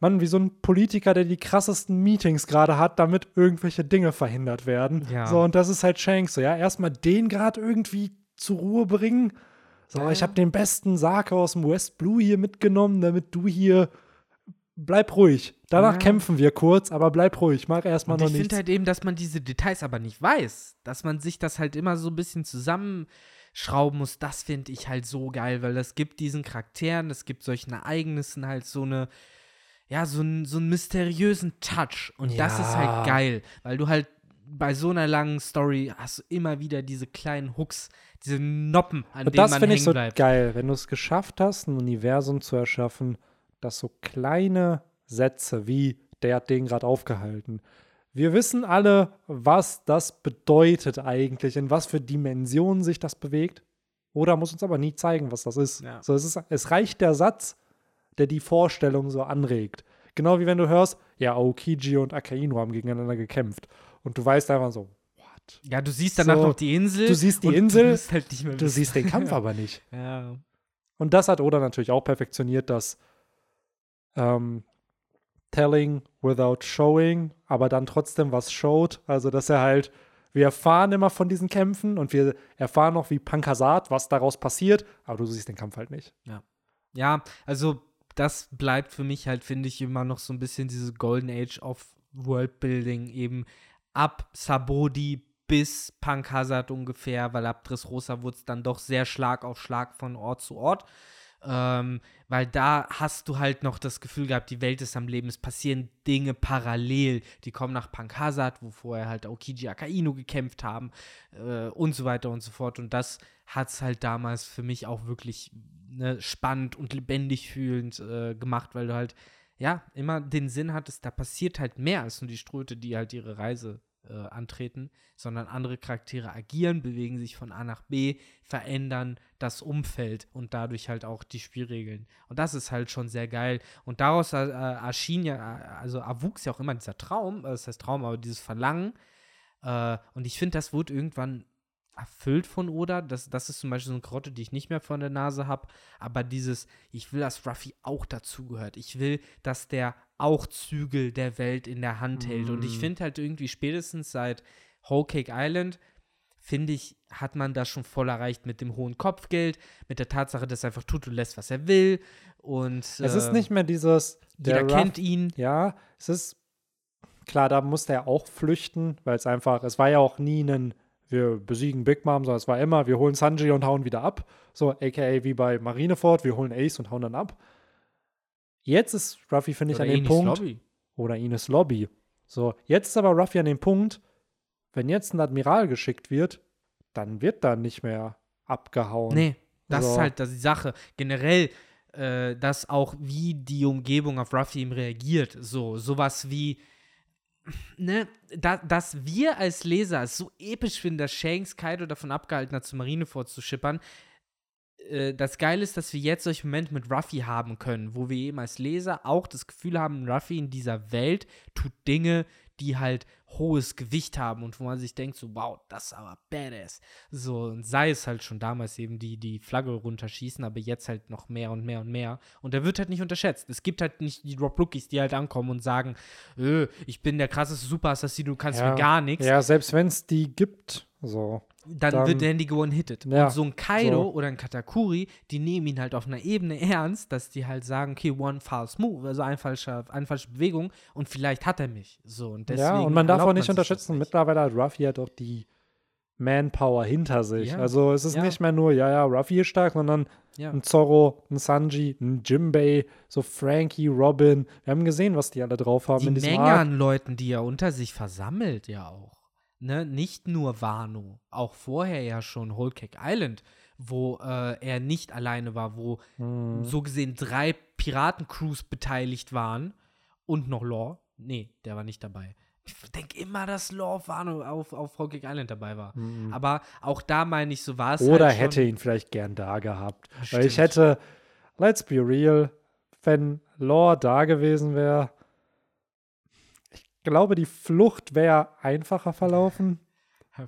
Mann, wie so ein Politiker, der die krassesten Meetings gerade hat, damit irgendwelche Dinge verhindert werden. Ja. So, und das ist halt Shanks. So, ja, erstmal den gerade irgendwie zur Ruhe bringen. So, ja. ich habe den besten Sake aus dem West Blue hier mitgenommen, damit du hier bleib ruhig. Danach ja. kämpfen wir kurz, aber bleib ruhig. Mach erstmal noch nichts. Ich finde halt eben, dass man diese Details aber nicht weiß. Dass man sich das halt immer so ein bisschen zusammenschrauben muss. Das finde ich halt so geil, weil das gibt diesen Charakteren, das gibt solchen Ereignissen halt so eine ja, so, ein, so einen mysteriösen Touch. Und ja. das ist halt geil, weil du halt bei so einer langen Story hast du immer wieder diese kleinen Hooks, diese Noppen, an Und denen man hängen ich so geil, wenn du es geschafft hast, ein Universum zu erschaffen, das so kleine Sätze wie der hat den gerade aufgehalten. Wir wissen alle, was das bedeutet eigentlich, in was für Dimensionen sich das bewegt. Oder muss uns aber nie zeigen, was das ist. Ja. So, es, ist es reicht der Satz, der die Vorstellung so anregt. Genau wie wenn du hörst, ja, Aokiji und Akainu haben gegeneinander gekämpft. Und du weißt einfach so, what? Ja, du siehst danach so, noch die Insel. Du siehst die Insel, du, halt du siehst den Kampf [LAUGHS] aber nicht. Ja. Und das hat Oda natürlich auch perfektioniert, dass ähm, telling without showing, aber dann trotzdem was showt. Also, dass er halt, wir erfahren immer von diesen Kämpfen und wir erfahren noch wie Pankasat, was daraus passiert, aber du siehst den Kampf halt nicht. Ja. Ja, also das bleibt für mich halt, finde ich, immer noch so ein bisschen diese Golden Age of Worldbuilding, eben ab Sabodi bis Punk Hazard ungefähr, weil ab Dressrosa wurde es dann doch sehr Schlag auf Schlag von Ort zu Ort. Ähm, weil da hast du halt noch das Gefühl gehabt, die Welt ist am Leben, es passieren Dinge parallel. Die kommen nach Punk wo vorher halt Okiji Akainu gekämpft haben äh, und so weiter und so fort. Und das hat es halt damals für mich auch wirklich ne, spannend und lebendig fühlend äh, gemacht, weil du halt ja immer den Sinn hattest, da passiert halt mehr als nur die Ströte, die halt ihre Reise äh, antreten, sondern andere Charaktere agieren, bewegen sich von A nach B, verändern das Umfeld und dadurch halt auch die Spielregeln. Und das ist halt schon sehr geil. Und daraus äh, erschien ja, also erwuchs ja auch immer dieser Traum, äh, das heißt Traum, aber dieses Verlangen. Äh, und ich finde, das wurde irgendwann erfüllt von Oda. Das, das ist zum Beispiel so eine Karotte, die ich nicht mehr vor der Nase habe. Aber dieses, ich will, dass Ruffy auch dazugehört. Ich will, dass der auch Zügel der Welt in der Hand hält. Und ich Mm. finde halt irgendwie spätestens seit Whole Cake Island, finde ich, hat man das schon voll erreicht mit dem hohen Kopfgeld, mit der Tatsache, dass er einfach tut und lässt, was er will. Und Es ist äh, nicht mehr dieses, jeder der kennt Ruff- ihn. Ja, es ist klar, da musste er auch flüchten, weil es einfach, es war ja auch nie ein, wir besiegen Big Mom, sondern es war immer, wir holen Sanji und hauen wieder ab. So, aka wie bei Marineford, wir holen Ace und hauen dann ab. Jetzt ist Ruffy, finde ich, Oder an dem Enis Punkt, Lobby. oder Ines Lobby. So, jetzt ist aber Ruffy an dem Punkt, wenn jetzt ein Admiral geschickt wird, dann wird da nicht mehr abgehauen. Nee, das ist So. halt das die Sache. Generell, äh, dass auch wie die Umgebung auf Ruffy ihm reagiert. So, sowas wie, ne, da, dass wir als Leser es so episch finden, dass Shanks Kaido davon abgehalten hat, zu Marineford zu schippern. Äh, Das Geile ist, dass wir jetzt solche Momente mit Ruffy haben können, wo wir eben als Leser auch das Gefühl haben, Ruffy in dieser Welt tut Dinge, die halt hohes Gewicht haben und wo man sich denkt, so, wow, das ist aber badass. So, und sei es halt schon damals eben die, die Flagge runterschießen, aber jetzt halt noch mehr und mehr und mehr. Und der wird halt nicht unterschätzt. Es gibt halt nicht die Drop-Rookies, die halt ankommen und sagen, äh, ich bin der krasseste Super-Assassin, du kannst Ja. mir gar nichts. Ja, selbst wenn es die gibt, so. Dann, dann- wird Dandy one-hitted. Ja, und so ein Kaido so. oder ein Katakuri, die nehmen ihn halt auf einer Ebene ernst, dass die halt sagen, okay, one false move, also ein falscher, eine falsche Bewegung und vielleicht hat er mich. So, und deswegen ja, und man darf auch nicht unterschätzen, nicht. mittlerweile hat Ruffy ja doch die Manpower hinter sich. Ja. Also es ist Ja. nicht mehr nur, ja, ja, Ruffy ist stark, sondern Ja. ein Zorro, ein Sanji, ein Jimbei, so Frankie, Robin. Wir haben gesehen, was die alle drauf haben die in diesem Menge Arc. an Leuten, die er unter sich versammelt, ja auch. Ne? Nicht nur Wano, auch vorher ja schon Whole Cake Island, wo äh, er nicht alleine war, wo Hm. so gesehen drei Piratencrews beteiligt waren und noch Law. Nee, der war nicht dabei. Ich denke immer, dass Law auf, Wano, auf, auf Whole Cake Island dabei war. Mhm. Aber auch da meine ich, so war es Oder halt hätte ihn vielleicht gern da gehabt. Weil Stimmt. ich hätte, let's be real, wenn Lore da gewesen wäre, glaube, die Flucht wäre einfacher verlaufen.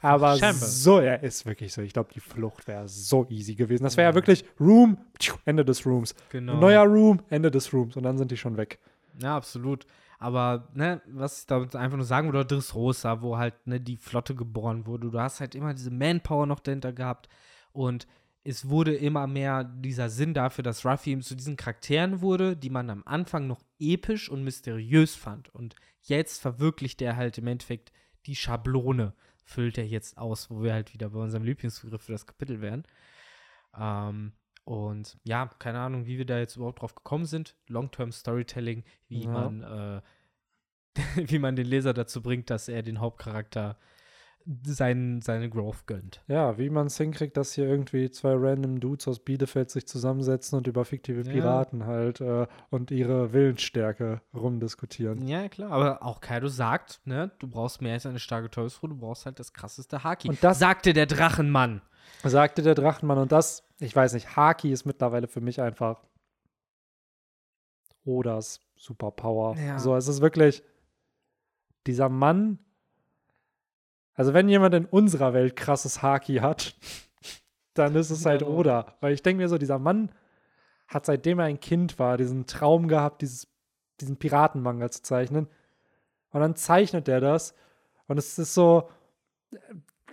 Aber so, er ist wirklich so. Ich glaube, die Flucht wäre so easy gewesen. Das wäre ja wirklich Room, Ende des Rooms. Genau. Neuer Room, Ende des Rooms. Und dann sind die schon weg. Ja, absolut. Aber, ne, was ich damit einfach nur sagen würde, Dressrosa, wo halt, ne, die Flotte geboren wurde. Du hast halt immer diese Manpower noch dahinter gehabt. Und es wurde immer mehr dieser Sinn dafür, dass Ruffy eben zu diesen Charakteren wurde, die man am Anfang noch episch und mysteriös fand. Und jetzt verwirklicht er halt im Endeffekt die Schablone, füllt er jetzt aus, wo wir halt wieder bei unserem Lieblingsbegriff für das Kapitel wären. Ähm, und ja, keine Ahnung, wie wir da jetzt überhaupt drauf gekommen sind. Long-Term Storytelling, wie Ja. man, äh, [LAUGHS] wie man den Leser dazu bringt, dass er den Hauptcharakter sein, seine Growth gönnt. Ja, wie man es hinkriegt, dass hier irgendwie zwei random Dudes aus Bielefeld sich zusammensetzen und über fiktive Ja. Piraten halt äh, und ihre Willensstärke rumdiskutieren. Ja, klar, aber auch Kaido sagt, ne, du brauchst mehr als eine starke Teufelsfruhe, du brauchst halt das krasseste Haki. Und das- sagte der Drachenmann. Sagte der Drachenmann. Und das, ich weiß nicht, Haki ist mittlerweile für mich einfach Odas Superpower. Ja. So, es ist wirklich dieser Mann. Also, wenn jemand in unserer Welt krasses Haki hat, [LAUGHS] dann ist es halt. Oda. Weil ich denke mir so, dieser Mann hat seitdem er ein Kind war, diesen Traum gehabt, dieses diesen Piratenmanga zu zeichnen. Und dann zeichnet er das. Und es ist so,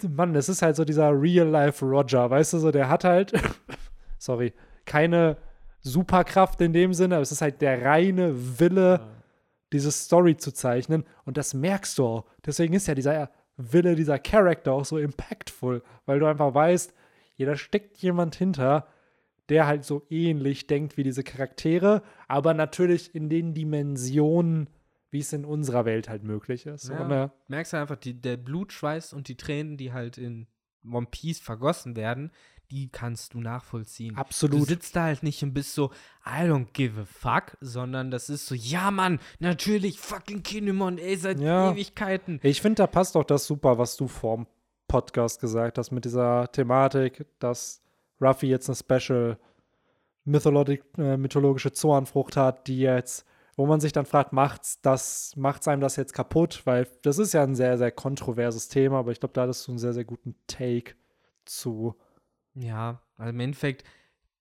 Mann, es ist halt so dieser Real-Life Roger, weißt du, so, der hat halt, [LAUGHS] sorry, keine Superkraft in dem Sinne, aber es ist halt der reine Wille, ja. diese Story zu zeichnen. Und das merkst du auch. Deswegen ist ja dieser Wille, dieser Charakter auch so impactful, weil du einfach weißt, ja, da steckt jemand hinter, der halt so ähnlich denkt wie diese Charaktere, aber natürlich in den Dimensionen, wie es in unserer Welt halt möglich ist. Ja, und, merkst du einfach, die, der Blutschweiß und die Tränen, die halt in One Piece vergossen werden, die kannst du nachvollziehen. Absolut. Du sitzt da halt nicht und bist so, I don't give a fuck, sondern das ist so, ja Mann, natürlich, fucking Kinemon, ey, seit ja. Ewigkeiten. Ich finde, da passt auch das super, was du vorm Podcast gesagt hast, mit dieser Thematik, dass Ruffy jetzt eine Special äh, mythologische Zornfrucht hat, die jetzt wo man sich dann fragt, macht's das, macht's einem das jetzt kaputt? Weil das ist ja ein sehr, sehr kontroverses Thema, aber ich glaube, da hattest du einen sehr, sehr guten Take zu. Ja, also im Endeffekt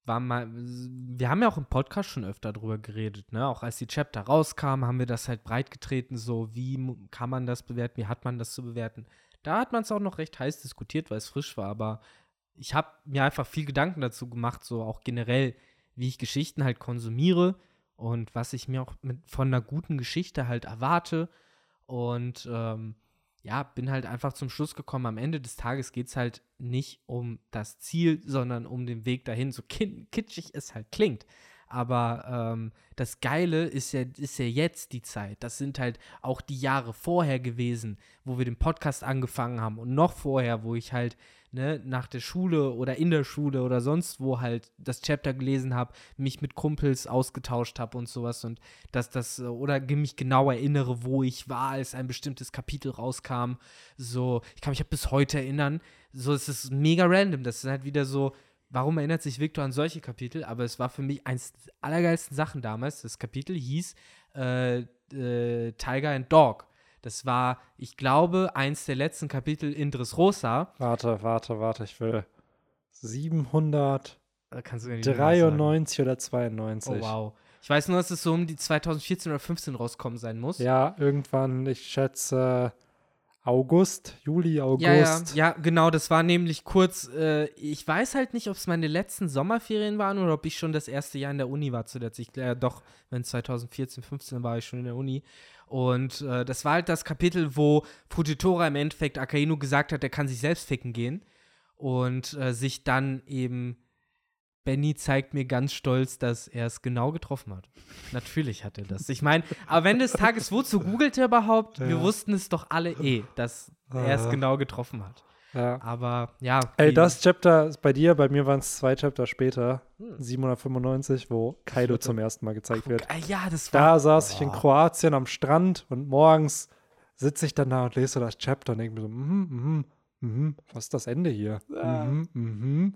war mal, wir haben ja auch im Podcast schon öfter drüber geredet, ne? Auch als die Chapter rauskamen, haben wir das halt breit getreten, so wie kann man das bewerten, wie hat man das zu bewerten. Da hat man es auch noch recht heiß diskutiert, weil es frisch war, aber ich habe mir einfach viel Gedanken dazu gemacht, so auch generell, wie ich Geschichten halt konsumiere und was ich mir auch mit, von einer guten Geschichte halt erwarte. Und ähm, ja, bin halt einfach zum Schluss gekommen, am Ende des Tages geht es halt nicht um das Ziel, sondern um den Weg dahin, so kitschig es halt klingt. Aber ähm, das Geile ist ja, ist ja jetzt die Zeit. Das sind halt auch die Jahre vorher gewesen, wo wir den Podcast angefangen haben und noch vorher, wo ich halt ne, nach der Schule oder in der Schule oder sonst wo halt das Chapter gelesen habe, mich mit Kumpels ausgetauscht habe und sowas und dass das oder mich genau erinnere, wo ich war, als ein bestimmtes Kapitel rauskam. So, ich kann mich halt bis heute erinnern. So, es ist mega random. Das ist halt wieder so, warum erinnert sich Victor an solche Kapitel? Aber es war für mich eins der allergeilsten Sachen damals. Das Kapitel hieß äh, äh, Tiger and Dog. Das war, ich glaube, eins der letzten Kapitel in Dressrosa. Warte, warte, warte, ich will 793 oder 92. Oh, wow. Ich weiß nur, dass es so um die 2014 oder 15 rauskommen sein muss. Ja, irgendwann, ich schätze August, Juli, August. Ja, ja, ja genau, das war nämlich kurz, äh, ich weiß halt nicht, ob es meine letzten Sommerferien waren oder ob ich schon das erste Jahr in der Uni war zuletzt. Ich, äh, doch, wenn es 2014, 15 war ich schon in der Uni. Und äh, das war halt das Kapitel, wo Fujitora im Endeffekt Akainu gesagt hat, er kann sich selbst ficken gehen. Und äh, sich dann eben Benny zeigt mir ganz stolz, dass er es genau getroffen hat. Natürlich hat er das. Ich meine, aber wenn des Tages wozu googelt er überhaupt? Ja. Wir wussten es doch alle eh, dass er es genau getroffen hat. Ja. Aber ja. Ey, das Chapter ist bei dir, bei mir waren es zwei Chapter später, hm. 795, wo Kaido zum ersten Mal gezeigt wird. Äh, ja, das war. Da saß oh. ich in Kroatien am Strand und morgens sitze ich dann da und lese das Chapter und denke mir so, mhm, mhm, mhm, was ist das Ende hier? Ja. Mhm, mhm.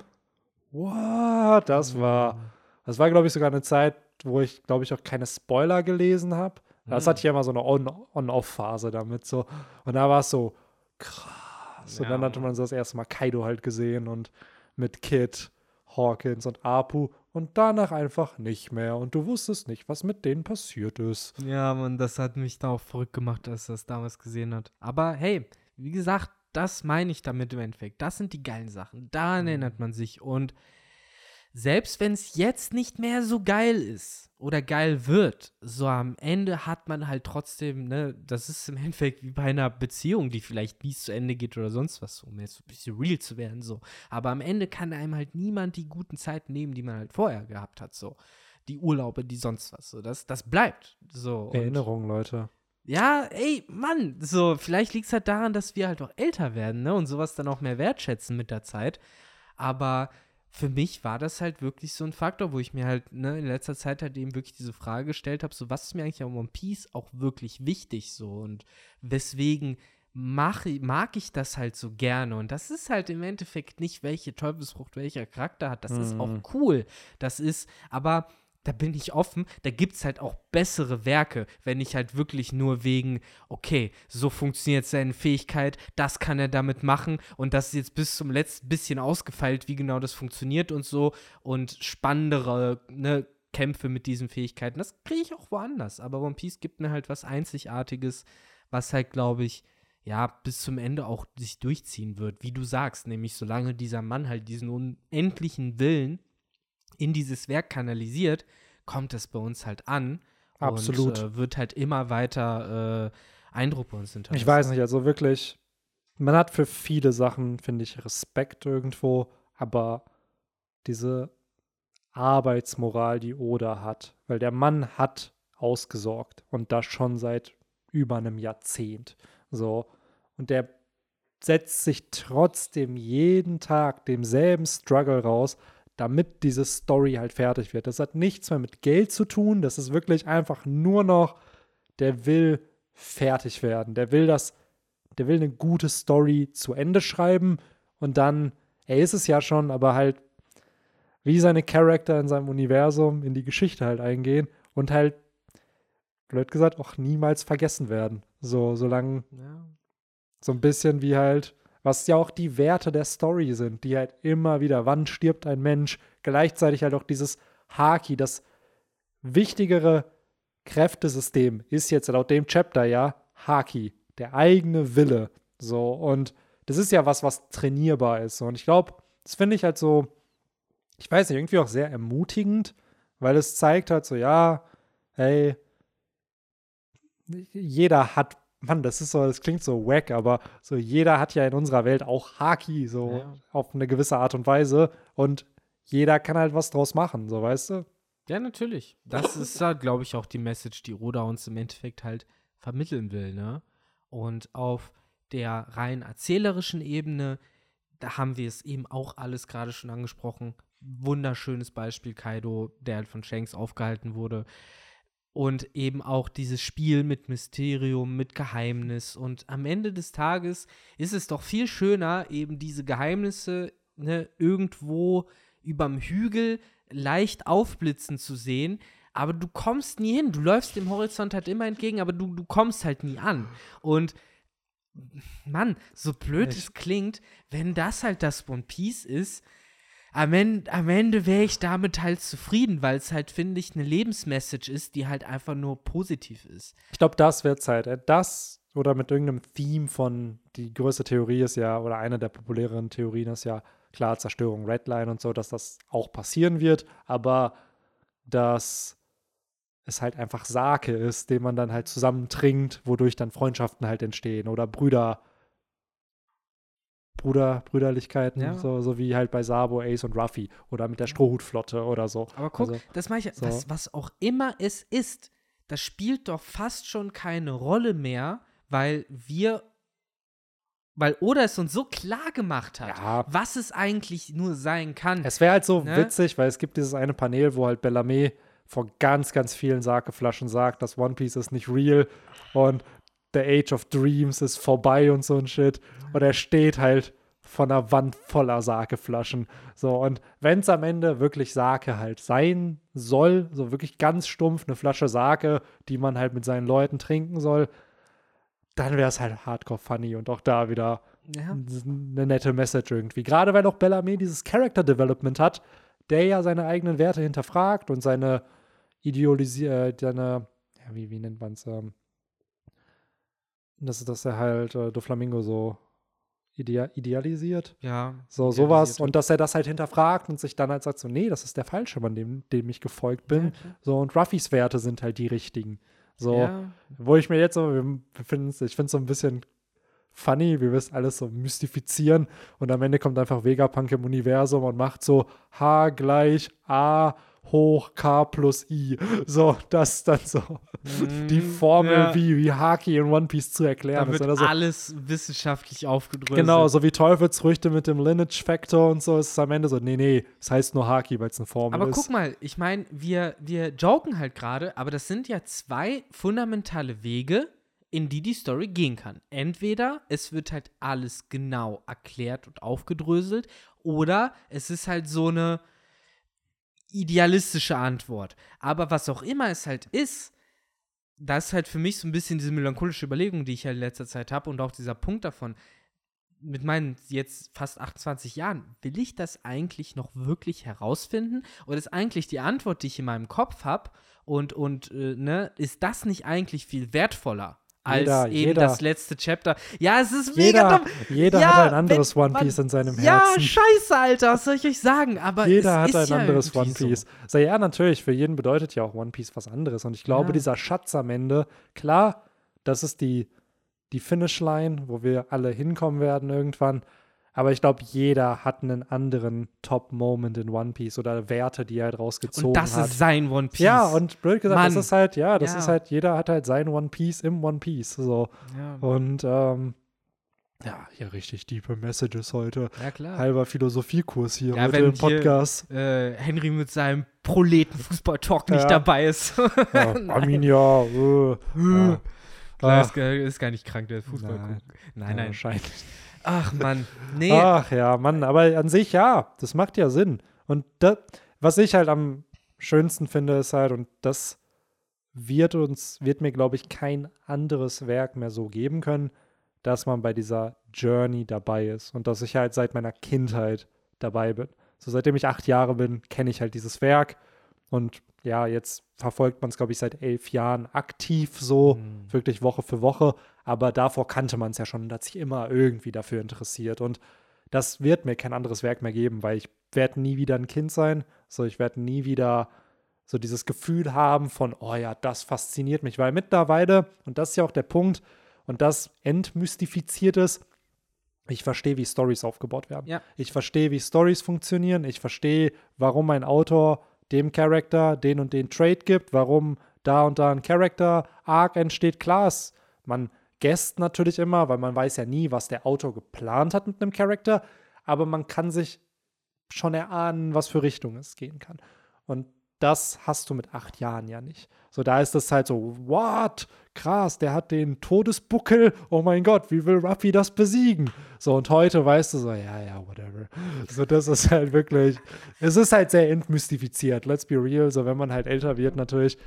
What? Das war, das war, glaube ich, sogar eine Zeit, wo ich, glaube ich, auch keine Spoiler gelesen habe. Das mhm. hatte ich ja immer so eine On-Off-Phase damit so. Und da war es so krass krass. Ja. Und dann hatte man so das erste Mal Kaido halt gesehen und mit Kid, Hawkins und Apu und danach einfach nicht mehr. Und du wusstest nicht, was mit denen passiert ist. Ja, man, das hat mich da auch verrückt gemacht, als das damals gesehen hat. Aber hey, wie gesagt, das meine ich damit im Endeffekt. Das sind die geilen Sachen. Daran mhm. erinnert man sich. Und selbst wenn es jetzt nicht mehr so geil ist oder geil wird, so am Ende hat man halt trotzdem, ne, das ist im Endeffekt wie bei einer Beziehung, die vielleicht nie zu Ende geht oder sonst was, um jetzt ein bisschen real zu werden, so. Aber am Ende kann einem halt niemand die guten Zeiten nehmen, die man halt vorher gehabt hat, so. Die Urlaube, die sonst was, so. Das, das bleibt, so. Erinnerung, Leute. Ja, ey, Mann, so, vielleicht liegt es halt daran, dass wir halt auch älter werden, ne, und sowas dann auch mehr wertschätzen mit der Zeit. Aber für mich war das halt wirklich so ein Faktor, wo ich mir halt ne, in letzter Zeit halt eben wirklich diese Frage gestellt habe, so was ist mir eigentlich an One Piece auch wirklich wichtig so und weswegen mach, mag ich das halt so gerne und das ist halt im Endeffekt nicht, welche Teufelsfrucht welcher Charakter hat, das mhm. ist auch mhm. cool, das ist, aber da bin ich offen, da gibt es halt auch bessere Werke, wenn ich halt wirklich nur wegen, okay, so funktioniert seine Fähigkeit, das kann er damit machen und das ist jetzt bis zum letzten bisschen ausgefeilt, wie genau das funktioniert und so und spannendere, ne, Kämpfe mit diesen Fähigkeiten. Das kriege ich auch woanders. Aber One Piece gibt mir halt was Einzigartiges, was halt, glaube ich, ja, bis zum Ende auch sich durchziehen wird. Wie du sagst, nämlich solange dieser Mann halt diesen unendlichen Willen in dieses Werk kanalisiert, kommt es bei uns halt an. Absolut. Und äh, wird halt immer weiter äh, Eindruck bei uns hinterlassen. Ich weiß nicht, also wirklich, man hat für viele Sachen, finde ich, Respekt irgendwo, aber diese Arbeitsmoral, die Oda hat, weil der Mann hat ausgesorgt und das schon seit über einem Jahrzehnt. So. Und der setzt sich trotzdem jeden Tag demselben Struggle raus, damit diese Story halt fertig wird. Das hat nichts mehr mit Geld zu tun. Das ist wirklich einfach nur noch, der will fertig werden. Der will das, der will eine gute Story zu Ende schreiben und dann, er ist es ja schon, aber halt wie seine Charakter in seinem Universum in die Geschichte halt eingehen und halt, blöd gesagt, auch niemals vergessen werden. So, solange ja. so ein bisschen wie halt was ja auch die Werte der Story sind, die halt immer wieder, wann stirbt ein Mensch, gleichzeitig halt auch dieses Haki, das wichtigere Kräftesystem ist jetzt laut dem Chapter ja Haki, der eigene Wille. So, und das ist ja was, was trainierbar ist. Und ich glaube, das finde ich halt so, ich weiß nicht, irgendwie auch sehr ermutigend, weil es zeigt halt so, ja, hey, jeder hat Mann, das ist so, das klingt so wack, aber so jeder hat ja in unserer Welt auch Haki, so ja. auf eine gewisse Art und Weise. Und jeder kann halt was draus machen, so weißt du? Ja, natürlich. Das ist halt, glaube ich, auch die Message, die Roda uns im Endeffekt halt vermitteln will, ne? Und auf der rein erzählerischen Ebene, da haben wir es eben auch alles gerade schon angesprochen. Wunderschönes Beispiel Kaido, der halt von Shanks aufgehalten wurde und eben auch dieses Spiel mit Mysterium, mit Geheimnis. Und am Ende des Tages ist es doch viel schöner, eben diese Geheimnisse ne, irgendwo überm Hügel leicht aufblitzen zu sehen. Aber du kommst nie hin. Du läufst dem Horizont halt immer entgegen, aber du, du kommst halt nie an. Und Mann, so blöd es klingt, wenn das halt das One Piece ist, am Ende, am Ende wäre ich damit halt zufrieden, weil es halt, finde ich, eine Lebensmessage ist, die halt einfach nur positiv ist. Ich glaube, das wird Zeit. Äh, das oder mit irgendeinem Theme von, die größte Theorie ist ja, oder eine der populäreren Theorien ist ja, klar, Zerstörung Redline und so, dass das auch passieren wird, aber dass es halt einfach Sake ist, den man dann halt zusammen trinkt, wodurch dann Freundschaften halt entstehen oder Brüder Bruder, Brüderlichkeiten, ja. so, so wie halt bei Sabo, Ace und Ruffy oder mit der Strohhutflotte oder so. Aber guck, also, das mache ich, so. was, was auch immer es ist, das spielt doch fast schon keine Rolle mehr, weil wir weil Oda es uns so klar gemacht hat, ja. was es eigentlich nur sein kann. Es wäre halt so ne? witzig, weil es gibt dieses eine Panel, wo halt Bellarmé vor ganz, ganz vielen Sakeflaschen sagt, dass One Piece ist nicht real und The Age of Dreams ist vorbei und so ein Shit. Und er steht halt von einer Wand voller Sakeflaschen. So, und wenn es am Ende wirklich Sake halt sein soll, so wirklich ganz stumpf eine Flasche Sake, die man halt mit seinen Leuten trinken soll, dann wäre es halt hardcore funny und auch da wieder ja. eine nette Message irgendwie. Gerade weil auch Bellamy dieses Character Development hat, der ja seine eigenen Werte hinterfragt und seine Idealisier, seine, ja, wie, wie nennt man es, ähm, dass, dass er halt äh, Doflamingo so idea idealisiert. Ja. So, sowas. Und dass er das halt hinterfragt und sich dann halt sagt, so, nee, das ist der falsche Mann, dem, dem ich gefolgt bin. Ja, so, und Ruffys Werte sind halt die richtigen. So, ja. wo ich mir jetzt so, wir ich finde es so ein bisschen funny, wir es alles so mystifizieren und am Ende kommt einfach Vegapunk im Universum und macht so H gleich A hoch K plus I. So, das ist dann so mm, die Formel, ja. wie, wie Haki in One Piece zu erklären da wird ist. Also, alles wissenschaftlich aufgedröselt. Genau, so wie Teufelsfrüchte mit dem Lineage Factor und so ist es am Ende so, nee, nee, es heißt nur Haki, weil es eine Formel aber ist. Aber guck mal, ich meine, wir, wir joken halt gerade, aber das sind ja zwei fundamentale Wege, in die die Story gehen kann. Entweder es wird halt alles genau erklärt und aufgedröselt oder es ist halt so eine idealistische Antwort. Aber was auch immer es halt ist, das ist halt für mich so ein bisschen diese melancholische Überlegung, die ich ja in letzter Zeit habe und auch dieser Punkt davon. mit meinen jetzt fast 28 Jahren, will ich das eigentlich noch wirklich herausfinden? Oder ist eigentlich die Antwort, die ich in meinem Kopf habe, und, und äh, ne, ist das nicht eigentlich viel wertvoller? Als Jeder- eben jeder- das letzte Chapter. Ja, es ist mega Jeder, dumm. jeder Ja, hat ein anderes One man- Piece in seinem Ja, Herzen. scheiße, Alter, was soll ich euch sagen? Aber Jeder hat ein ja anderes One Piece. So. ja, natürlich, für jeden bedeutet ja auch One Piece was anderes. Und ich glaube, Ja. dieser Schatz am Ende, klar, das ist die, die Finishline, wo wir alle hinkommen werden irgendwann. Aber ich glaube, jeder hat einen anderen Top-Moment in One Piece oder Werte, die er halt rausgezogen Und das hat. ist sein One Piece. ja, und blöd gesagt, das Mann. ist halt, ja, das Ja. ist halt, jeder hat halt sein One Piece im One Piece. So. Ja, Und ähm, ja, hier richtig tiefe Messages heute. ja klar. Halber Philosophiekurs hier Ja, heute im hier- Podcast. Äh, Henry mit seinem Proleten-Fußball-Talk nicht Ja. dabei ist. Ja, [LAUGHS] Nein. Arminia. Äh, ja. Klar, Ah. ist, gar- ist gar nicht krank, der Fußball Nein. guckt. Nein, Ja, nein. Wahrscheinlich. Ach, Mann. Nee. Ach ja, Mann, aber an sich ja, das macht ja Sinn. Und das, was ich halt am schönsten finde, ist halt, und das wird uns, wird mir, glaube ich, kein anderes Werk mehr so geben können, dass man bei dieser Journey dabei ist und dass ich halt seit meiner Kindheit dabei bin. So seitdem ich acht Jahre bin, kenne ich halt dieses Werk und ja, jetzt verfolgt man es, glaube ich, seit elf Jahren aktiv so, Mhm. wirklich Woche für Woche. Aber davor kannte man es ja schon und hat sich immer irgendwie dafür interessiert. Und das wird mir kein anderes Werk mehr geben, weil ich werde nie wieder ein Kind sein. So, ich werde nie wieder so dieses Gefühl haben von, oh ja, das fasziniert mich. Weil mittlerweile, und das ist ja auch der Punkt, und das entmystifiziert es, ich verstehe, wie Stories aufgebaut werden. Ja. Ich verstehe, wie Stories funktionieren. Ich verstehe, warum ein Autor dem Charakter den und den Trade gibt, warum da und da ein Character-Arc entsteht. Klar, man guesst natürlich immer, weil man weiß ja nie, was der Autor geplant hat mit einem Charakter, aber man kann sich schon erahnen, was für Richtung es gehen kann. Und das hast du mit acht Jahren ja nicht. So, da ist es halt so, what? Krass, der hat den Todesbuckel. Oh mein Gott, wie will Ruffy das besiegen? So, und heute weißt du so, ja, ja, whatever. So, das ist halt wirklich, es ist halt sehr entmystifiziert. Let's be real. So, wenn man halt älter wird, natürlich.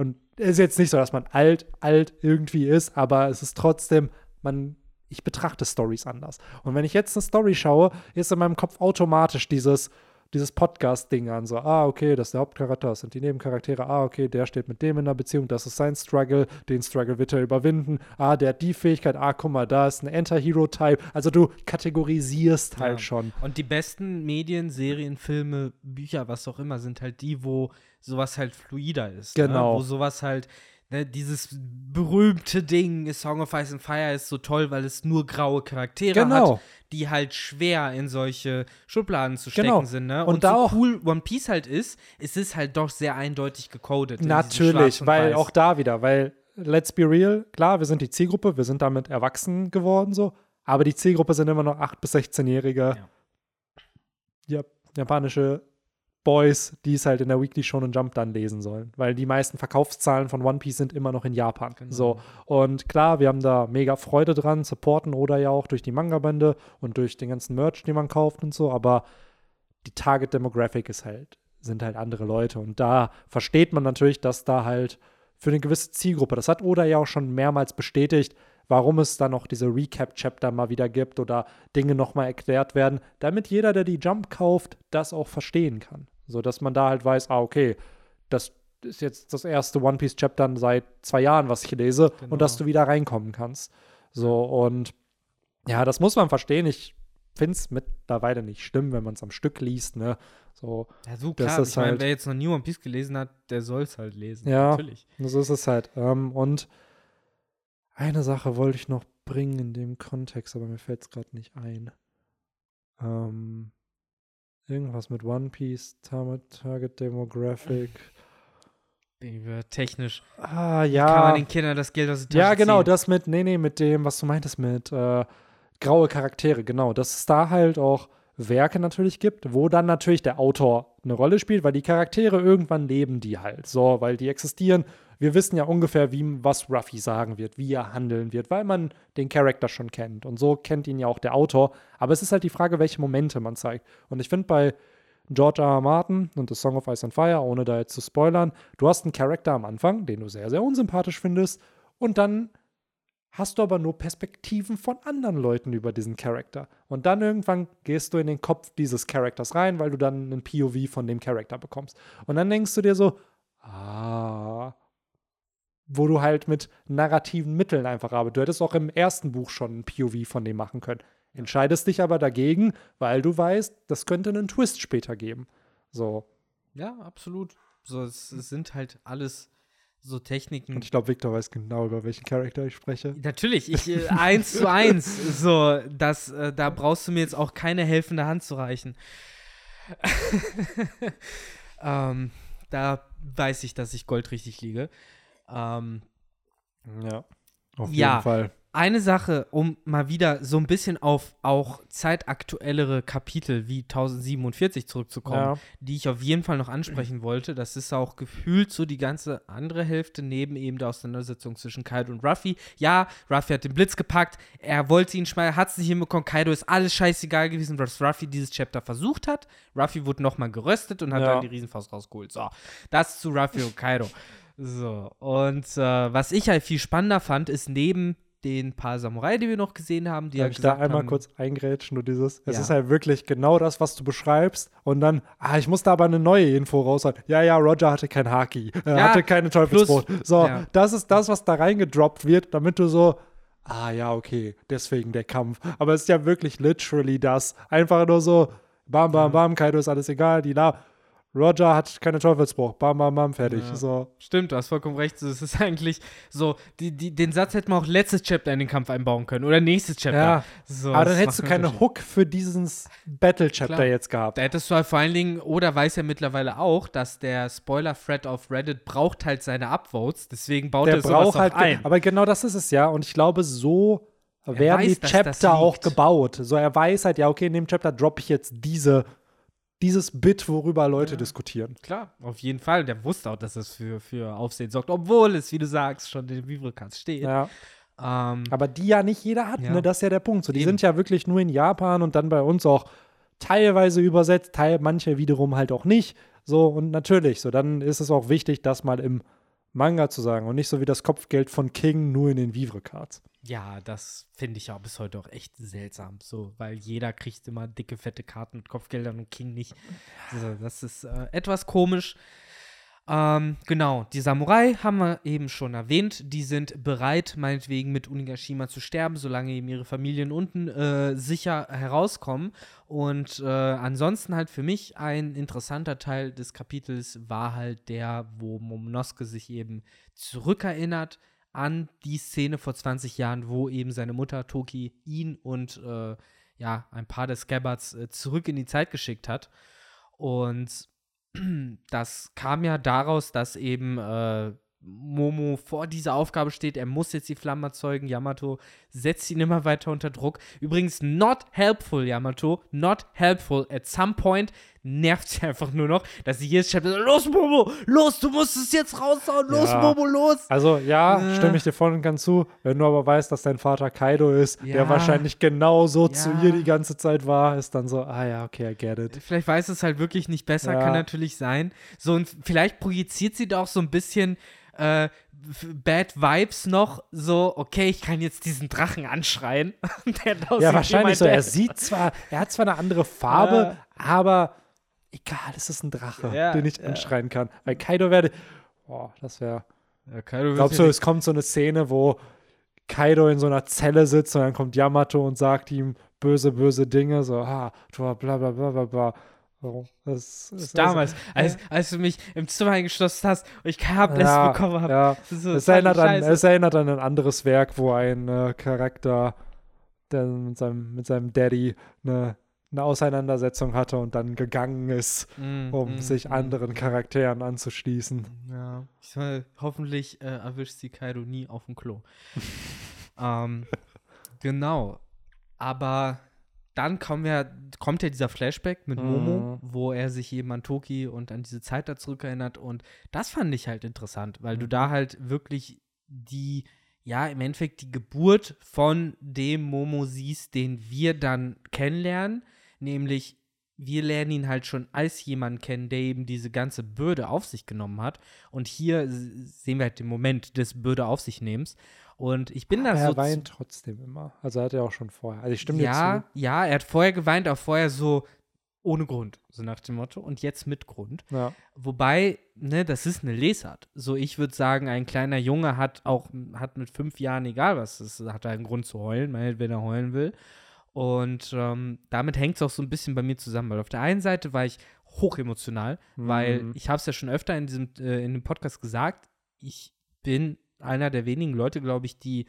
Und es ist jetzt nicht so, dass man alt, alt irgendwie ist, aber es ist trotzdem, man, ich betrachte Stories anders. Und wenn ich jetzt eine Story schaue, ist in meinem Kopf automatisch dieses, dieses Podcast-Ding an. So, ah, okay, das ist der Hauptcharakter, das sind die Nebencharaktere. Ah, okay, der steht mit dem in einer Beziehung, das ist sein Struggle, den Struggle wird er überwinden. Ah, der hat die Fähigkeit, ah, guck mal, da ist ein Anti-Hero-Type. Also du kategorisierst halt Ja. schon. Und die besten Medien, Serien, Filme, Bücher, was auch immer, sind halt die, wo sowas halt fluider ist. Genau. Ne? Wo sowas halt, ne, dieses berühmte Ding, Song of Ice and Fire ist so toll, weil es nur graue Charaktere Genau. hat, die halt schwer in solche Schubladen zu stecken Genau. sind. Ne? Und Und, da so auch- cool One Piece halt ist, es ist halt doch sehr eindeutig gecodet. Natürlich, weil Weiß. auch da wieder, weil let's be real, klar, wir sind die Zielgruppe, wir sind damit erwachsen geworden so, aber die Zielgruppe sind immer noch 8- bis 16-jährige ja. japanische Boys, die es halt in der Weekly Shonen Jump dann lesen sollen, weil die meisten Verkaufszahlen von One Piece sind immer noch in Japan. Genau. So und klar, wir haben da mega Freude dran, supporten oder ja auch durch die Manga-Bände und durch den ganzen Merch, den man kauft und so, aber die Target Demographic ist halt sind halt andere Leute und da versteht man natürlich, dass da halt für eine gewisse Zielgruppe, das hat Oda ja auch schon mehrmals bestätigt, warum es da noch diese Recap-Chapter mal wieder gibt oder Dinge nochmal erklärt werden, damit jeder, der die Jump kauft, das auch verstehen kann. So dass man da halt weiß, ah, okay, das ist jetzt das erste One Piece-Chapter seit zwei Jahren, was ich lese, Genau. und dass du wieder reinkommen kannst. So, und ja, das muss man verstehen. Ich finde es mittlerweile nicht schlimm, wenn man es am Stück liest, ne? So, Ja, so das klar. ist Ich meine, halt- wer jetzt noch nie One Piece gelesen hat, der soll es halt lesen. Ja. Natürlich. So ist es halt. Ähm, und eine Sache wollte ich noch bringen in dem Kontext, aber mir fällt es gerade nicht ein. Ähm, irgendwas mit One Piece, Target, Demographic. Baby, Technisch. Ah, Kann man ja. den Kindern das Geld aus der Tasche Ja, genau, ziehen? das mit, nee, nee, mit dem, was du meintest, mit äh, graue Charaktere, genau. Dass es da halt auch Werke natürlich gibt, wo dann natürlich der Autor eine Rolle spielt, weil die Charaktere irgendwann leben die halt. So, weil die existieren. Wir wissen ja ungefähr, wie, was Ruffy sagen wird, wie er handeln wird, weil man den Charakter schon kennt. Und so kennt ihn ja auch der Autor. Aber es ist halt die Frage, welche Momente man zeigt. Und ich finde bei George R. R. Martin und The Song of Ice and Fire, ohne da jetzt zu spoilern, du hast einen Charakter am Anfang, den du sehr, sehr unsympathisch findest, und dann hast du aber nur Perspektiven von anderen Leuten über diesen Charakter. Und dann irgendwann gehst du in den Kopf dieses Charakters rein, weil du dann einen POV von dem Charakter bekommst. Und dann denkst du dir so, ah, wo du halt mit narrativen Mitteln einfach arbeitest. Du hättest auch im ersten Buch schon ein POV von dem machen können. Entscheidest dich aber dagegen, weil du weißt, das könnte einen Twist später geben. So. Ja, absolut. So, es, es sind halt alles so Techniken. Und ich glaube, Victor weiß genau, über welchen Charakter ich spreche. Natürlich, ich äh, eins zu eins. [LAUGHS] So, das, äh, da brauchst du mir jetzt auch keine helfende Hand zu reichen. [LAUGHS] ähm, da weiß ich, dass ich goldrichtig liege. Ähm, ja, auf Ja. jeden Fall. eine Sache, um mal wieder so ein bisschen auf auch zeitaktuellere Kapitel wie 1047 zurückzukommen, Ja. die ich auf jeden Fall noch ansprechen wollte. Das ist auch gefühlt so die ganze andere Hälfte neben eben der Auseinandersetzung zwischen Kaido und Ruffy. Ja, Ruffy hat den Blitz gepackt, er wollte ihn schmeißen, hat es nicht hinbekommen. Kaido ist alles scheißegal gewesen, was Ruffy dieses Chapter versucht hat. Ruffy wurde nochmal geröstet und hat Ja. dann die Riesenfaust rausgeholt. So, das zu Ruffy und Kaido. So, und äh, was ich halt viel spannender fand, ist neben den paar Samurai, die wir noch gesehen haben, die Darf ja ich da einmal haben, kurz eingrätschen, nur dieses? Es Ja. ist halt wirklich genau das, was du beschreibst. Und dann, ah, ich muss da aber eine neue Info raushauen. Ja, ja, Roger hatte kein Haki. Er Ja, hatte keine Teufelsbrot. plus- So, ja. das ist das, was da reingedroppt wird, damit du so, ah, ja, okay, deswegen der Kampf. Aber es ist ja wirklich literally das. Einfach nur so, bam, bam, bam, Kaido ist alles egal, die la. Roger hat keine Teufelsbruch. Bam, bam, bam, fertig. Ja. So. Stimmt, du hast vollkommen recht. Es ist eigentlich so, die, die, den Satz hätten wir auch letztes Chapter in den Kampf einbauen können oder nächstes Chapter. Ja. So, aber dann hättest du keine. Hook für dieses Battle-Chapter jetzt gehabt. Da hättest du halt vor allen Dingen, oder weiß ja mittlerweile auch, dass der Spoiler-Thread auf Reddit braucht halt seine Upvotes, deswegen baut der er sowas braucht halt, ein. aber genau das ist es ja. Und ich glaube, so werden weiß, die Chapter auch gebaut. So, er weiß halt, ja, okay, in dem Chapter droppe ich jetzt diese, dieses Bit, worüber Leute diskutieren. Klar, auf jeden Fall. Der wusste auch, dass es für, für Aufsehen sorgt, obwohl es, wie du sagst, schon in den Vivrocast steht. Ja. Ähm, Aber die ja nicht jeder hat, Ja. ne? Das ist ja der Punkt. So, die Eben. sind ja wirklich nur in Japan und dann bei uns auch teilweise übersetzt, teil, manche wiederum halt auch nicht. So, und natürlich, so, dann ist es auch wichtig, das mal im Manga zu sagen und nicht so wie das Kopfgeld von King nur in den Vivre-Cards. Ja, das finde ich auch bis heute auch echt seltsam. So, weil jeder kriegt immer dicke, fette Karten mit Kopfgeldern und King nicht. Also, das ist äh, etwas komisch. Ähm, genau, die Samurai haben wir eben schon erwähnt. Die sind bereit, meinetwegen mit Unigashima zu sterben, solange eben ihre Familien unten äh, sicher herauskommen. Und äh, ansonsten halt für mich ein interessanter Teil des Kapitels war halt der, wo Momonosuke sich eben zurückerinnert an die Szene vor 20 Jahren, wo eben seine Mutter Toki ihn und äh, ja, ein paar der Scabbards äh, zurück in die Zeit geschickt hat. Und das kam ja daraus, dass eben äh, Momo vor dieser Aufgabe steht, er muss jetzt die Flammen erzeugen. Yamato setzt ihn immer weiter unter Druck. Übrigens, not helpful, Yamato. Not helpful. At some point nervt sie einfach nur noch, dass sie jedes Chapter so, los, Momo, los, du musst es jetzt raushauen, los, Ja. Momo, los. Also ja, Äh. stimme ich dir voll und ganz zu. Wenn du aber weißt, dass dein Vater Kaido ist, Ja. der wahrscheinlich genau so zu Ja. ihr die ganze Zeit war, ist dann so, ah ja, okay, I get it. Vielleicht weiß es halt wirklich nicht besser, Ja. kann natürlich sein. So, und vielleicht projiziert sie da auch so ein bisschen äh, Bad Vibes noch, so, okay, ich kann jetzt diesen Drachen anschreien. [LAUGHS] Ja, wahrscheinlich so. Er sieht zwar, er hat zwar eine andere Farbe, aber egal, es ist ein Drache, Ja, den ich ja. anschreien kann. Weil Kaido werde, boah, das wäre. Ja, Kaido wird Glaubst du, es kommt so eine Szene, wo Kaido in so einer Zelle sitzt und dann kommt Yamato und sagt ihm böse, böse Dinge, so, ah, du bla bla bla bla bla. So, das ist Damals, als, als du mich im Zimmer eingeschlossen hast und ich kein ja, bekommen habe. ja. So, es, das erinnert an, es erinnert an ein anderes Werk, wo ein äh, Charakter der mit seinem, mit seinem Daddy eine, eine Auseinandersetzung hatte und dann gegangen ist, Mm, um mm, sich mm. anderen Charakteren anzuschließen. Ja, ich soll, hoffentlich äh, erwischt sie Kaido nie auf dem Klo. [LAUGHS] ähm, genau. Aber dann kommen wir, kommt ja dieser Flashback mit Momo, Mhm. wo er sich eben an Toki und an diese Zeit da zurückerinnert. Und das fand ich halt interessant, weil du da halt wirklich die, ja, im Endeffekt die Geburt von dem Momo siehst, den wir dann kennenlernen. Nämlich, wir lernen ihn halt schon als jemand kennen, der eben diese ganze Bürde auf sich genommen hat. Und hier sehen wir halt den Moment des Bürde auf sich nehmens. Und ich bin da Aber so. er weint trotzdem immer. Also hat er auch schon vorher. Also ich stimme dir ja, zu. ja, er hat vorher geweint, auch vorher so ohne Grund, so nach dem Motto. Und jetzt mit Grund. Ja. Wobei, ne, das ist eine Lesart. So, ich würde sagen, ein kleiner Junge hat auch, hat mit fünf Jahren, egal was, ist, hat er einen Grund zu heulen, wenn er heulen will. Und ähm, damit hängt es auch so ein bisschen bei mir zusammen, weil auf der einen Seite war ich hochemotional, weil Mhm. ich habe es ja schon öfter in diesem äh, in dem Podcast gesagt, ich bin einer der wenigen Leute, glaube ich, die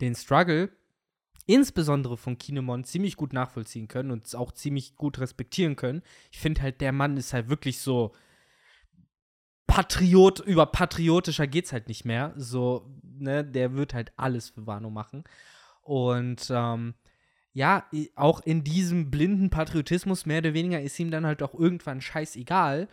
den Struggle insbesondere von Kinemon ziemlich gut nachvollziehen können und es auch ziemlich gut respektieren können. Ich finde halt, der Mann ist halt wirklich so Patriot, über patriotischer geht's halt nicht mehr. So, ne, der wird halt alles für Wano machen. Und ähm, ja, auch in diesem blinden Patriotismus, mehr oder weniger, ist ihm dann halt auch irgendwann scheißegal,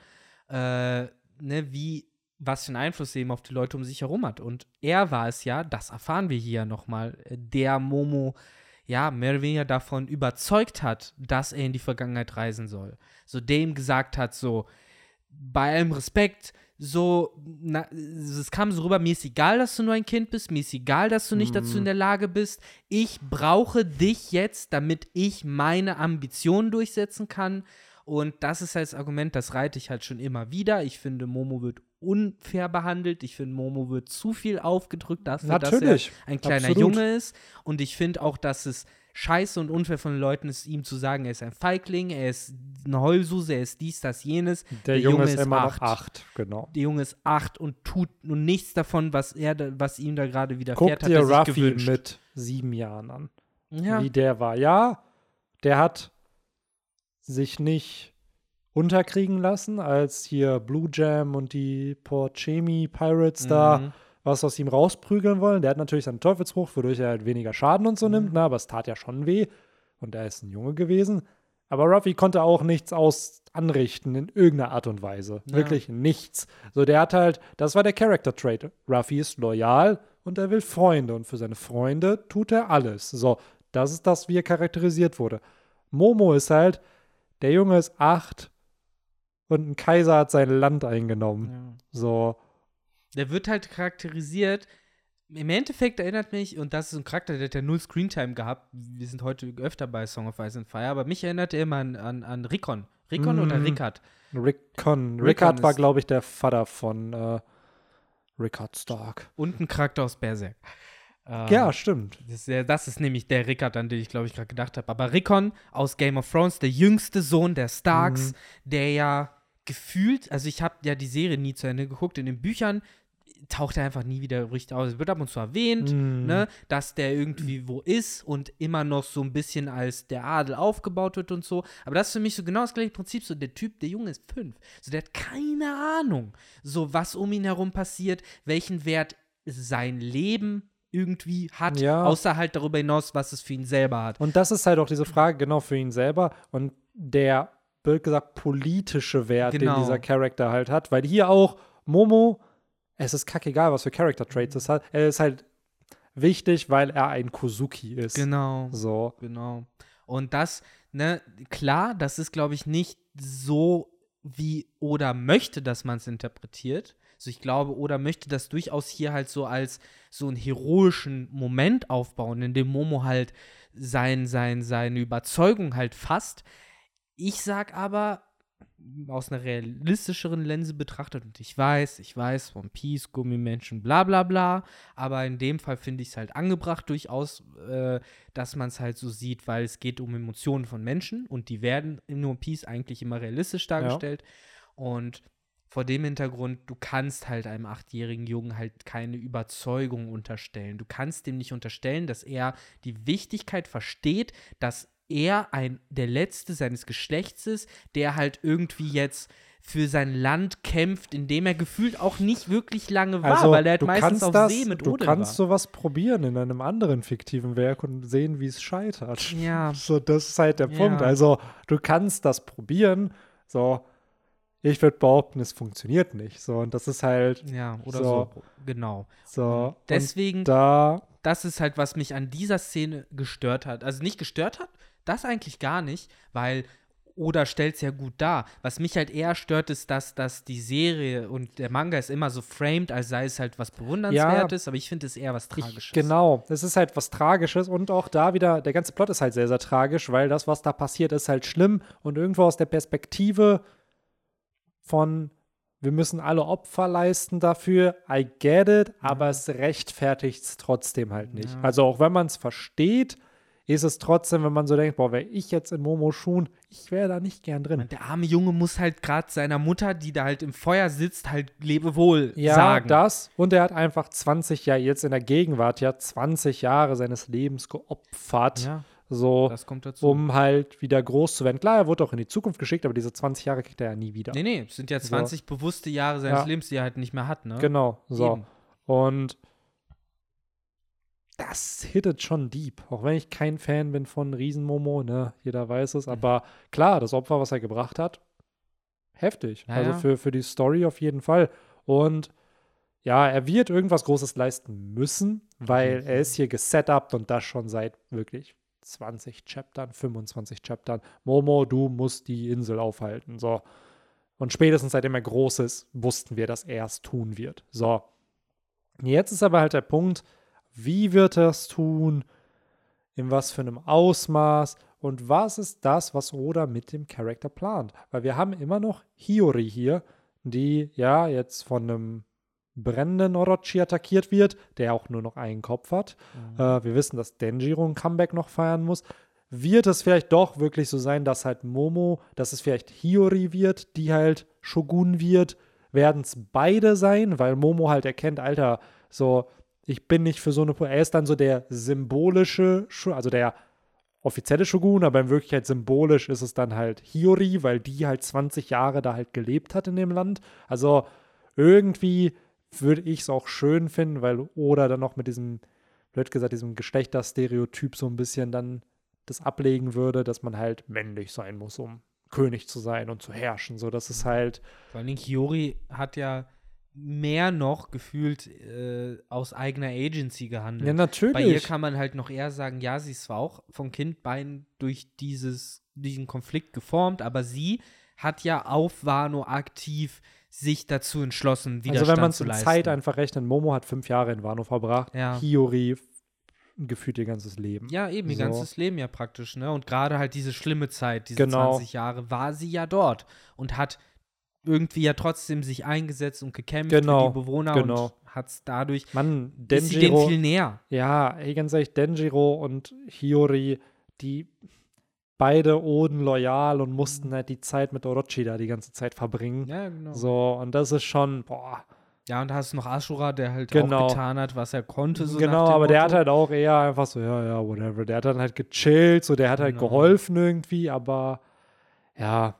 äh, ne, wie, was für einen Einfluss eben auf die Leute um sich herum hat. Und er war es ja, das erfahren wir hier nochmal, der Momo, ja, mehr oder weniger davon überzeugt hat, dass er in die Vergangenheit reisen soll. So dem gesagt hat, so, bei allem Respekt, so, na, es kam so rüber, mir ist egal, dass du nur ein Kind bist, mir ist egal, dass du nicht dazu in der Lage bist. Ich brauche dich jetzt, damit ich meine Ambitionen durchsetzen kann. Und das ist halt das Argument, das reite ich halt schon immer wieder. Ich finde, Momo wird unfair behandelt. Ich finde, Momo wird zu viel aufgedrückt dafür, Natürlich. dass er ein kleiner Absolut. Junge ist. Und ich finde auch, dass es scheiße und unfair von den Leuten ist, ihm zu sagen, er ist ein Feigling, er ist eine Heulsuse, er ist dies, das, jenes. Der, Junge, ist immer noch acht, genau. Der Junge ist acht und tut nun nichts davon, was er, da, was ihm da gerade widerfährt Guck hat. dir er sich Ruffy gewünscht. mit sieben Jahren an. Ja. Wie der war. Ja, der hat sich nicht unterkriegen lassen, als hier Blue Jam und die Port Chemi Pirates da Mhm. Was aus ihm rausprügeln wollen. Der hat natürlich seinen Teufelsbruch, wodurch er halt weniger Schaden und so nimmt, ne? aber es tat ja schon weh. Und er ist ein Junge gewesen. Aber Ruffy konnte auch nichts aus anrichten in irgendeiner Art und Weise. Ja. Wirklich nichts. So, der hat halt, das war der Character Trait. Ruffy ist loyal und er will Freunde. Und für seine Freunde tut er alles. So, das ist das, wie er charakterisiert wurde. Momo ist halt, der Junge ist acht und ein Kaiser hat sein Land eingenommen. Ja. So, Der wird halt charakterisiert. Im Endeffekt erinnert mich, und das ist ein Charakter, der hat ja null Screentime gehabt. Wir sind heute öfter bei Song of Ice and Fire, aber mich erinnert er immer an, an, an Rickon. Rickon oder Mm. Rickard? Rickon. Rickard war, glaube ich, der Vater von äh, Rickard Stark. Und ein Charakter aus Berserk. Ähm, ja, stimmt. Das ist, das ist nämlich der Rickard, an den ich, glaube ich, gerade gedacht habe. Aber Rickon aus Game of Thrones, der jüngste Sohn der Starks, Mhm. der ja gefühlt, also ich habe ja die Serie nie zu Ende geguckt, in den Büchern taucht er einfach nie wieder richtig aus. Es wird ab und zu erwähnt, Mhm. ne, dass der irgendwie wo ist und immer noch so ein bisschen als der Adel aufgebaut wird und so. Aber das ist für mich so genau das gleiche Prinzip. So, der Typ, der Junge ist fünf. So, der hat keine Ahnung, so was um ihn herum passiert, welchen Wert sein Leben irgendwie hat, Ja. außer halt darüber hinaus, was es für ihn selber hat. Und das ist halt auch diese Frage genau für ihn selber und der, blöd gesagt, politische Wert, Genau. den dieser Charakter halt hat. Weil hier auch Momo, es ist kackegal, was für Character Traits es hat. Er ist halt wichtig, weil er ein Kozuki ist. Genau. So. Genau. Und das, ne, klar, das ist, glaube ich, nicht so, wie Oda möchte, dass man es interpretiert. Also ich glaube, Oda möchte das durchaus hier halt so als so einen heroischen Moment aufbauen, in dem Momo halt sein, sein, seine Überzeugung halt fasst. Ich sag aber, aus einer realistischeren Linse betrachtet, und ich weiß, ich weiß, One Piece, Gummimenschen, bla bla bla, aber in dem Fall finde ich es halt angebracht durchaus, äh, dass man es halt so sieht, weil es geht um Emotionen von Menschen und die werden in One Piece eigentlich immer realistisch dargestellt. Und vor dem Hintergrund, du kannst halt einem achtjährigen Jungen halt keine Überzeugung unterstellen. Du kannst dem nicht unterstellen, dass er die Wichtigkeit versteht, dass er ein der letzte seines Geschlechts ist, der halt irgendwie jetzt für sein Land kämpft, indem er gefühlt auch nicht wirklich lange war, Also, weil er halt du meistens auf das, See mit du Oden kannst war. sowas probieren in einem anderen fiktiven Werk und sehen, wie es scheitert. Ja. [LAUGHS] So, das ist halt der Ja. Punkt. Also, du kannst das probieren. So, ich würde behaupten, es funktioniert nicht. So, und das ist halt Ja, oder So. so. Genau. so. Und Deswegen da, das ist halt, was mich an dieser Szene gestört hat. Also nicht gestört hat, das eigentlich gar nicht, weil Oda stellt es ja gut dar. Was mich halt eher stört, ist, dass, dass die Serie und der Manga ist immer so framed, als sei es halt was Bewundernswertes, aber ich finde es eher was Tragisches. Ich, genau, es ist halt was Tragisches und auch da wieder, der ganze Plot ist halt sehr, sehr tragisch, weil das, was da passiert, ist halt schlimm und irgendwo aus der Perspektive von wir müssen alle Opfer leisten dafür. I get it, aber es rechtfertigt es trotzdem halt nicht. Ja. Also auch wenn man es versteht, ist es trotzdem, wenn man so denkt, boah, wäre ich jetzt in Momo Schuhen, ich wäre da nicht gern drin. Der arme Junge muss halt gerade seiner Mutter, die da halt im Feuer sitzt, halt Lebewohl ja, sagen. das. Und er hat einfach 20 Jahre, jetzt in der Gegenwart, ja, 20 Jahre seines Lebens geopfert. Ja, so, das kommt dazu. um halt wieder groß zu werden. Klar, er wurde auch in die Zukunft geschickt, aber diese 20 Jahre kriegt er ja nie wieder. nee, nee, es sind ja 20 bewusste Jahre seines Ja. Lebens, die er halt nicht mehr hat, ne? Genau, so. Eben. Und das hittet schon deep. Auch wenn ich kein Fan bin von Riesenmomo, ne, jeder weiß Mhm. es. Aber klar, das Opfer, was er gebracht hat, heftig. Ja, also. Für, für die Story auf jeden Fall. Und ja, er wird irgendwas Großes leisten müssen, weil Mhm. er ist hier gesetupt und das schon seit wirklich 20 Chaptern, 25 Chaptern. Momo, du musst die Insel aufhalten. So. Und spätestens seitdem er groß ist, wussten wir, dass er es tun wird. So. Jetzt ist aber halt der Punkt, wie wird er es tun? In was für einem Ausmaß? Und was ist das, was Oda mit dem Charakter plant? Weil wir haben immer noch Hiyori hier, die ja jetzt von einem brennenden Orochi attackiert wird, der auch nur noch einen Kopf hat. Äh, wir wissen, dass Denjiro ein Comeback noch feiern muss. Wird es vielleicht doch wirklich so sein, dass halt Momo, dass es vielleicht Hiyori wird, die halt Shogun wird? Werden es beide sein, weil Momo halt erkennt, Alter, so, ich bin nicht für so eine. Po- Er ist dann so der symbolische, also der offizielle Shogun, aber in Wirklichkeit symbolisch ist es dann halt Hiyori, weil die halt 20 Jahre da halt gelebt hat in dem Land. Also irgendwie würde ich es auch schön finden, weil Oda dann noch mit diesem, blöd gesagt, diesem Geschlechterstereotyp so ein bisschen dann das ablegen würde, dass man halt männlich sein muss, um König zu sein und zu herrschen. So, das ist halt, Vor allen Dingen, Hiyori hat ja mehr noch gefühlt äh, aus eigener Agency gehandelt. ja, natürlich. Bei ihr kann man halt noch eher sagen, ja, sie ist zwar auch von Kindbein durch dieses, diesen Konflikt geformt, aber sie hat ja auf Wano aktiv sich dazu entschlossen, also Widerstand wenn man es in. Zeit einfach rechnet, Momo hat fünf Jahre in Wano verbracht, Ja. Hiyori gefühlt ihr ganzes Leben. Ja, eben, ihr So. ganzes Leben ja praktisch, ne? Und gerade halt diese schlimme Zeit, diese Genau. 20 Jahre, war sie ja dort und hat irgendwie ja trotzdem sich eingesetzt und gekämpft Genau, für die Bewohner genau. und hat es dadurch, Mann, ist sie denen Denjiro, viel näher. ja, ey, ganz ehrlich, Denjiro und Hiyori, die beide Oden loyal und mussten halt die Zeit mit Orochi da die ganze Zeit verbringen. Ja, genau. So, und das ist schon, boah, Ja, und da hast du noch Ashura, der halt Genau. auch getan hat, was er konnte. So genau, aber der Motto. hat halt auch eher einfach so, ja, ja, whatever. Der hat dann halt gechillt, so, der hat halt Genau. geholfen irgendwie, aber ja,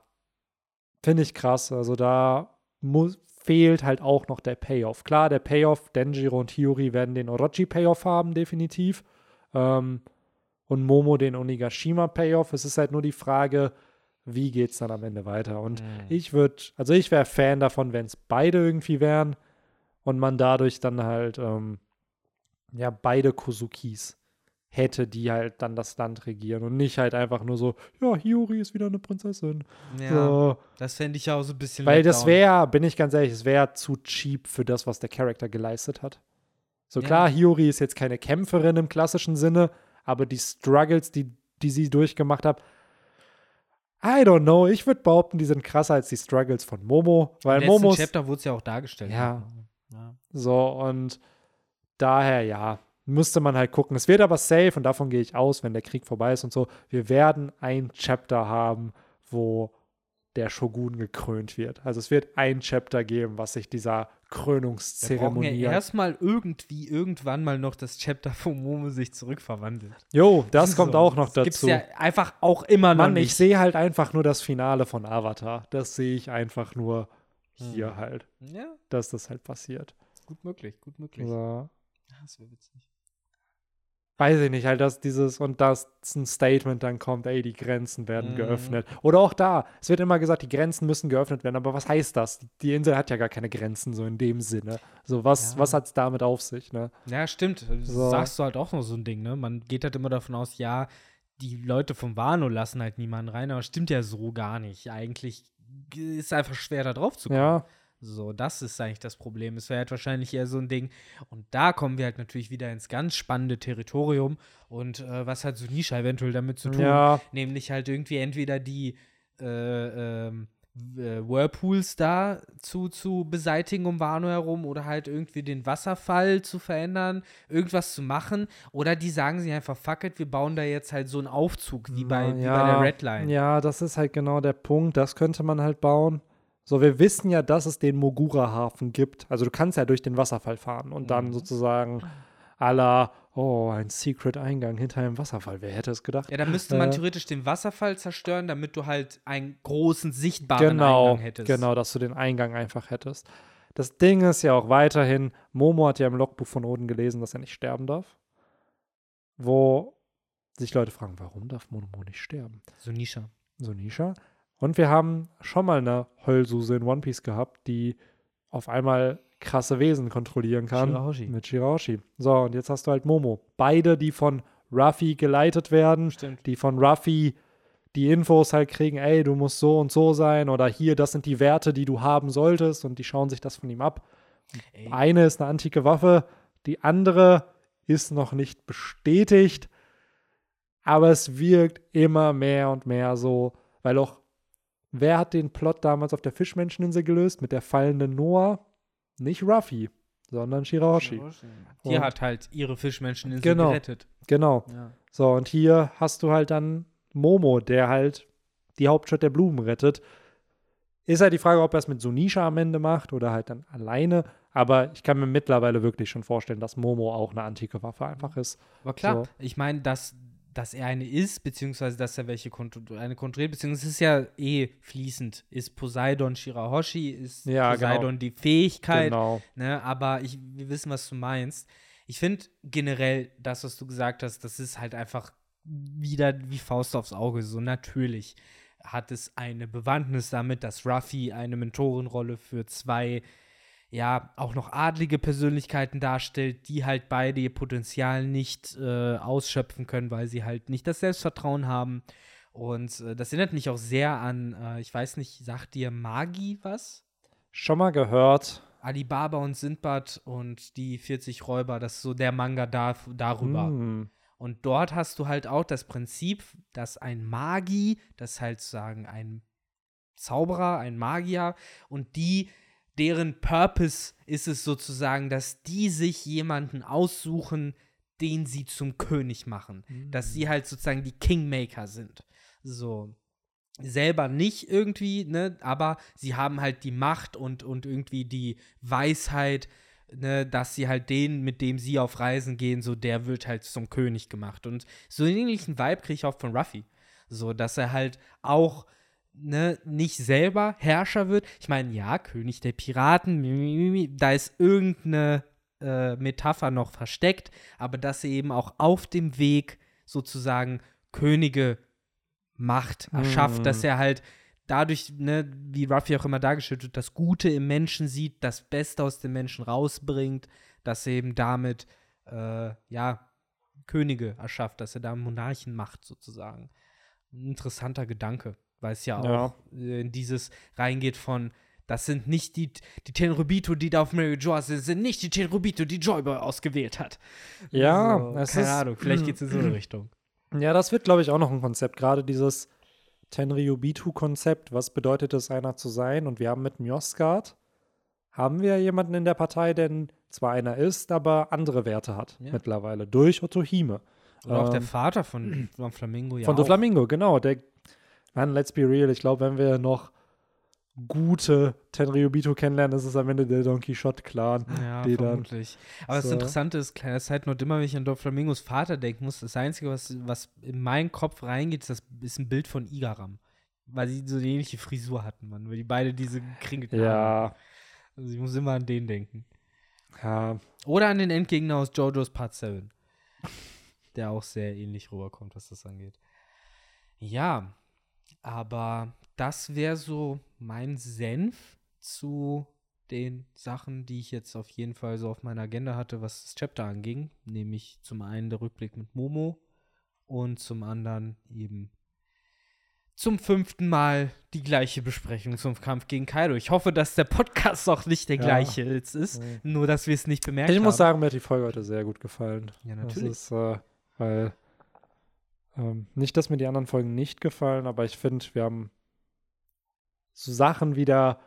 finde ich krass. Also da muss, fehlt halt auch noch der Payoff. Klar, der Payoff, Denjiro und Hiyori werden den Orochi-Payoff haben, definitiv. Ähm, und Momo den Onigashima-Payoff. Es ist halt nur die Frage, wie geht es dann am Ende weiter? Und Mhm. ich würde, also ich wäre Fan davon, wenn es beide irgendwie wären und man dadurch dann halt, ähm, ja, beide Kozukis hätte, die halt dann das Land regieren und nicht halt einfach nur so, ja, Hiyori ist wieder eine Prinzessin. Ja, So. das fände ich ja auch so ein bisschen Weil das wäre, bin ich ganz ehrlich, es wäre zu cheap für das, was der Charakter geleistet hat. So Ja. klar, Hiyori ist jetzt keine Kämpferin im klassischen Sinne, aber die Struggles, die, die sie durchgemacht hat, I don't know. Ich würde behaupten, die sind krasser als die Struggles von Momo, weil Im Momos Chapter wurde es ja auch dargestellt. Ja. ja. so und daher ja, müsste man halt gucken. Es wird aber safe und davon gehe ich aus, wenn der Krieg vorbei ist und so. Wir werden ein Chapter haben, wo der Shogun gekrönt wird. Also es wird ein Chapter geben, was sich dieser Wir brauchen ja Krönungszeremonie. erstmal irgendwie, irgendwann mal noch das Chapter, wo Momo sich zurückverwandelt. Jo, das kommt So, auch noch das Gibt's dazu. ja einfach auch immer noch Mann, nicht. ich sehe halt einfach nur das Finale von Avatar. Das sehe ich einfach nur hier Hm. halt, ja, dass das halt passiert. gut möglich, gut möglich. Ja, das wäre witzig. Weiß ich nicht, halt, dass dieses und das ein Statement dann kommt, ey, die Grenzen werden Mhm. geöffnet. Oder auch da, es wird immer gesagt, die Grenzen müssen geöffnet werden, aber was heißt das? Die Insel hat ja gar keine Grenzen, so in dem Sinne. So, was, Ja. was hat es damit auf sich, ne? Ja, stimmt. Das So. sagst du halt auch noch so ein Ding, ne? Man geht halt immer davon aus, ja, die Leute vom Wano lassen halt niemanden rein, aber stimmt ja so gar nicht. Eigentlich ist es einfach schwer, da drauf zu kommen. Ja, So, das ist eigentlich das Problem. Es wäre halt wahrscheinlich eher so ein Ding. Und da kommen wir halt natürlich wieder ins ganz spannende Territorium. Und äh, was hat Sunisha eventuell damit zu tun? ja, Nämlich halt irgendwie entweder die äh, ähm, äh, Whirlpools da zu, zu beseitigen um Wano herum oder halt irgendwie den Wasserfall zu verändern, irgendwas zu machen. Oder die sagen sich einfach, fuck it, wir bauen da jetzt halt so einen Aufzug, wie bei, wie bei der Redline. Ja, das ist halt genau der Punkt. Das könnte man halt bauen. So, wir wissen ja, dass es den Mogura-Hafen gibt. Also du kannst ja durch den Wasserfall fahren und dann Mhm. sozusagen la, oh, ein Secret-Eingang hinter einem Wasserfall. Wer hätte es gedacht? Ja, da müsste man Äh, theoretisch den Wasserfall zerstören, damit du halt einen großen, sichtbaren Genau, Eingang hättest. genau, dass du den Eingang einfach hättest. Das Ding ist ja auch weiterhin, Momo hat ja im Logbuch von Oden gelesen, dass er nicht sterben darf. Wo sich Leute fragen, warum darf Momo nicht sterben? So Nisha. Und wir haben schon mal eine Heulsuse in One Piece gehabt, die auf einmal krasse Wesen kontrollieren kann. Shirahoshi. Mit Shirahoshi. So, und jetzt hast du halt Momo. Beide, die von Ruffy geleitet werden, Stimmt. die von Ruffy die Infos halt kriegen, ey, du musst so und so sein oder hier, das sind die Werte, die du haben solltest und die schauen sich das von ihm ab. Ey, Eine ist eine antike Waffe, die andere ist noch nicht bestätigt, aber es wirkt immer mehr und mehr so, weil auch, wer hat den Plot damals auf der Fischmenscheninsel gelöst mit der fallenden Noah? Nicht Ruffy, sondern Shirahoshi. Die Und- hat halt ihre Fischmenscheninsel Genau. gerettet. Genau. Ja. So, und hier hast du halt dann Momo, der halt die Hauptstadt der Blumen rettet. Ist halt die Frage, ob er es mit Sunisha am Ende macht oder halt dann alleine. Aber ich kann mir mittlerweile wirklich schon vorstellen, dass Momo auch eine antike Waffe einfach ist. Aber klar, So. ich meine, dass, dass er eine ist, beziehungsweise dass er welche kont eine kontrolliert, beziehungsweise es ist ja eh fließend. Ist Poseidon Shirahoshi, ist Ja, Poseidon die Fähigkeit, Genau. ne? Aber ich, wir wissen, was du meinst. Ich finde generell das, was du gesagt hast, das ist halt einfach wieder wie Faust aufs Auge. So natürlich hat es eine Bewandtnis damit, dass Ruffy eine Mentorenrolle für zwei, ja, auch noch adlige Persönlichkeiten darstellt, die halt beide ihr Potenzial nicht äh, ausschöpfen können, weil sie halt nicht das Selbstvertrauen haben. Und äh, das erinnert mich auch sehr an, äh, ich weiß nicht, sagt dir Magi was? Schon mal gehört. Alibaba und Sindbad und die 40 Räuber, das ist so der Manga da, darüber. Hm. Und dort hast du halt auch das Prinzip, dass ein Magi, das halt sagen ein Zauberer, ein Magier und die, deren Purpose ist es sozusagen, dass die sich jemanden aussuchen, den sie zum König machen. Dass sie halt sozusagen die Kingmaker sind. So. Selber nicht irgendwie, ne, aber sie haben halt die Macht und, und irgendwie die Weisheit, ne, dass sie halt den, mit dem sie auf Reisen gehen, so der wird halt zum König gemacht. Und so einen ähnlichen Vibe kriege ich auch von Ruffy. So, dass er halt auch ne, nicht selber Herrscher wird. Ich meine, ja, König der Piraten, da ist irgendeine äh, Metapher noch versteckt, aber dass er eben auch auf dem Weg sozusagen Könige macht, erschafft, Mhm. dass er halt dadurch, ne, wie Ruffy auch immer dargestellt wird, das Gute im Menschen sieht, das Beste aus dem Menschen rausbringt, dass er eben damit, äh, ja, Könige erschafft, dass er da Monarchen macht, sozusagen. Ein interessanter Gedanke, weil es ja Ja. auch äh, in dieses reingeht von, das sind nicht die, die Tenrubito, die da auf Mary Joa sind, sind nicht die Tenrubito, die Joyboy ausgewählt hat. Ja, so, keine ist- Ahnung, vielleicht geht es in so eine Richtung. Ja, das wird, glaube ich, auch noch ein Konzept. Gerade dieses Tenryubitu-Konzept. Was bedeutet es, einer zu sein? Und wir haben mit Mjosgard, haben wir jemanden in der Partei, der zwar einer ist, aber andere Werte hat Ja. mittlerweile. Durch Otohime. Oder auch der Ähm, Vater von, Flamingo, ja. Von. Doflamingo, genau. Der, man, let's be real. Ich glaube, wenn wir noch gute Tenryubito kennenlernen, ist es am Ende der Don Quixote-Clan. Ja, die dann- vermutlich. Aber das so. Interessante ist, kleiner Zeitnot, immer wenn ich an Doflamingos Vater denken muss, das Einzige, was, was in meinen Kopf reingeht, ist, das, ist ein Bild von Igaram. Weil sie so eine ähnliche Frisur hatten, man. Weil die beide diese Haare Ja. Also ich muss immer an den denken. ja. Oder an den Endgegner aus JoJo's Part 7. Der auch sehr ähnlich rüberkommt, was das angeht. Ja, aber das wäre so mein Senf zu den Sachen, die ich jetzt auf jeden Fall so auf meiner Agenda hatte, was das Chapter anging. Nämlich zum einen der Rückblick mit Momo und zum anderen eben zum fünften Mal die gleiche Besprechung zum Kampf gegen Kaido. Ich hoffe, dass der Podcast auch nicht der Ja. gleiche jetzt ist, Nee. nur dass wir es nicht bemerkt Ich haben. muss sagen, mir hat die Folge heute sehr gut gefallen. Ja, Das natürlich. ist, äh, weil ähm, nicht, dass mir die anderen Folgen nicht gefallen, aber ich finde, wir haben so Sachen wieder,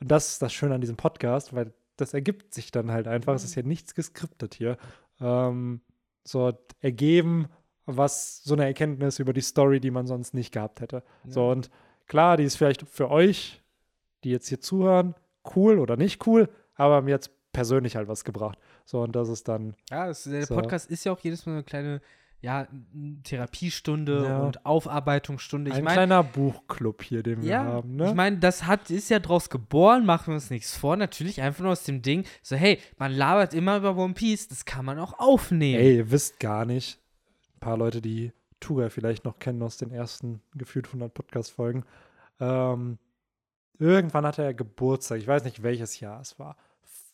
und das ist das Schöne an diesem Podcast, weil das ergibt sich dann halt einfach. Es ist ja nichts geskriptet hier. Ähm, so ergeben, was so eine Erkenntnis über die Story, die man sonst nicht gehabt hätte. So, und klar, die ist vielleicht für euch, die jetzt hier zuhören, cool oder nicht cool, aber mir jetzt persönlich halt was gebracht. So, und das ist dann Ja, es, der So. Podcast ist ja auch jedes Mal eine kleine ja, Therapiestunde Ja. und Aufarbeitungsstunde. Ich ein meine, kleiner Buchclub hier, den wir ja, haben. Ne? ich meine, das hat, ist ja draus geboren, machen wir uns nichts vor. Natürlich einfach nur aus dem Ding, so, hey, man labert immer über One Piece, das kann man auch aufnehmen. Ey, ihr wisst gar nicht, ein paar Leute, die Tuga vielleicht noch kennen aus den ersten gefühlt 100 Podcast-Folgen, ähm, irgendwann hatte er Geburtstag. Ich weiß nicht, welches Jahr es war.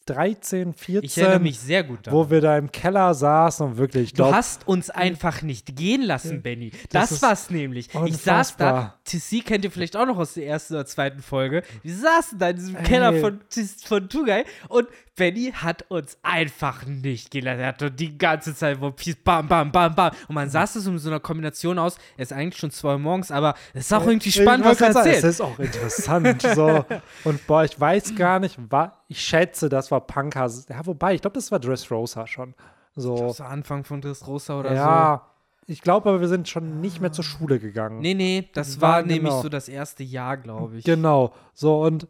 13, 14, ich erinnere mich sehr gut daran. wo wir da im Keller saßen und wirklich, ich Du hast uns einfach nicht gehen lassen, Benny. Das Das, war's nämlich. Ich saß da, unfassbar. TC kennt ihr vielleicht auch noch aus der ersten oder zweiten Folge. Wir saßen da in diesem Keller von, von Tugai und Benny hat uns einfach nicht gehen lassen. Er hat die ganze Zeit Piece, bam, bam, bam, bam. Und man saß es in so einer Kombination aus, es ist eigentlich schon zwei morgens, aber es ist auch irgendwie Ich spannend, was er erzählt. Es ist auch interessant. so. [LAUGHS] Und boah, ich weiß gar nicht, war, ich schätze, das war Punker. Ja, wobei, ich glaube, das war Dressrosa schon. So. Das war Anfang von Dressrosa oder so. ja, ich glaube aber, wir sind schon nicht mehr zur Schule gegangen. Nee, nee, das War war nämlich genau. so das erste Jahr, glaube ich. Genau. So, und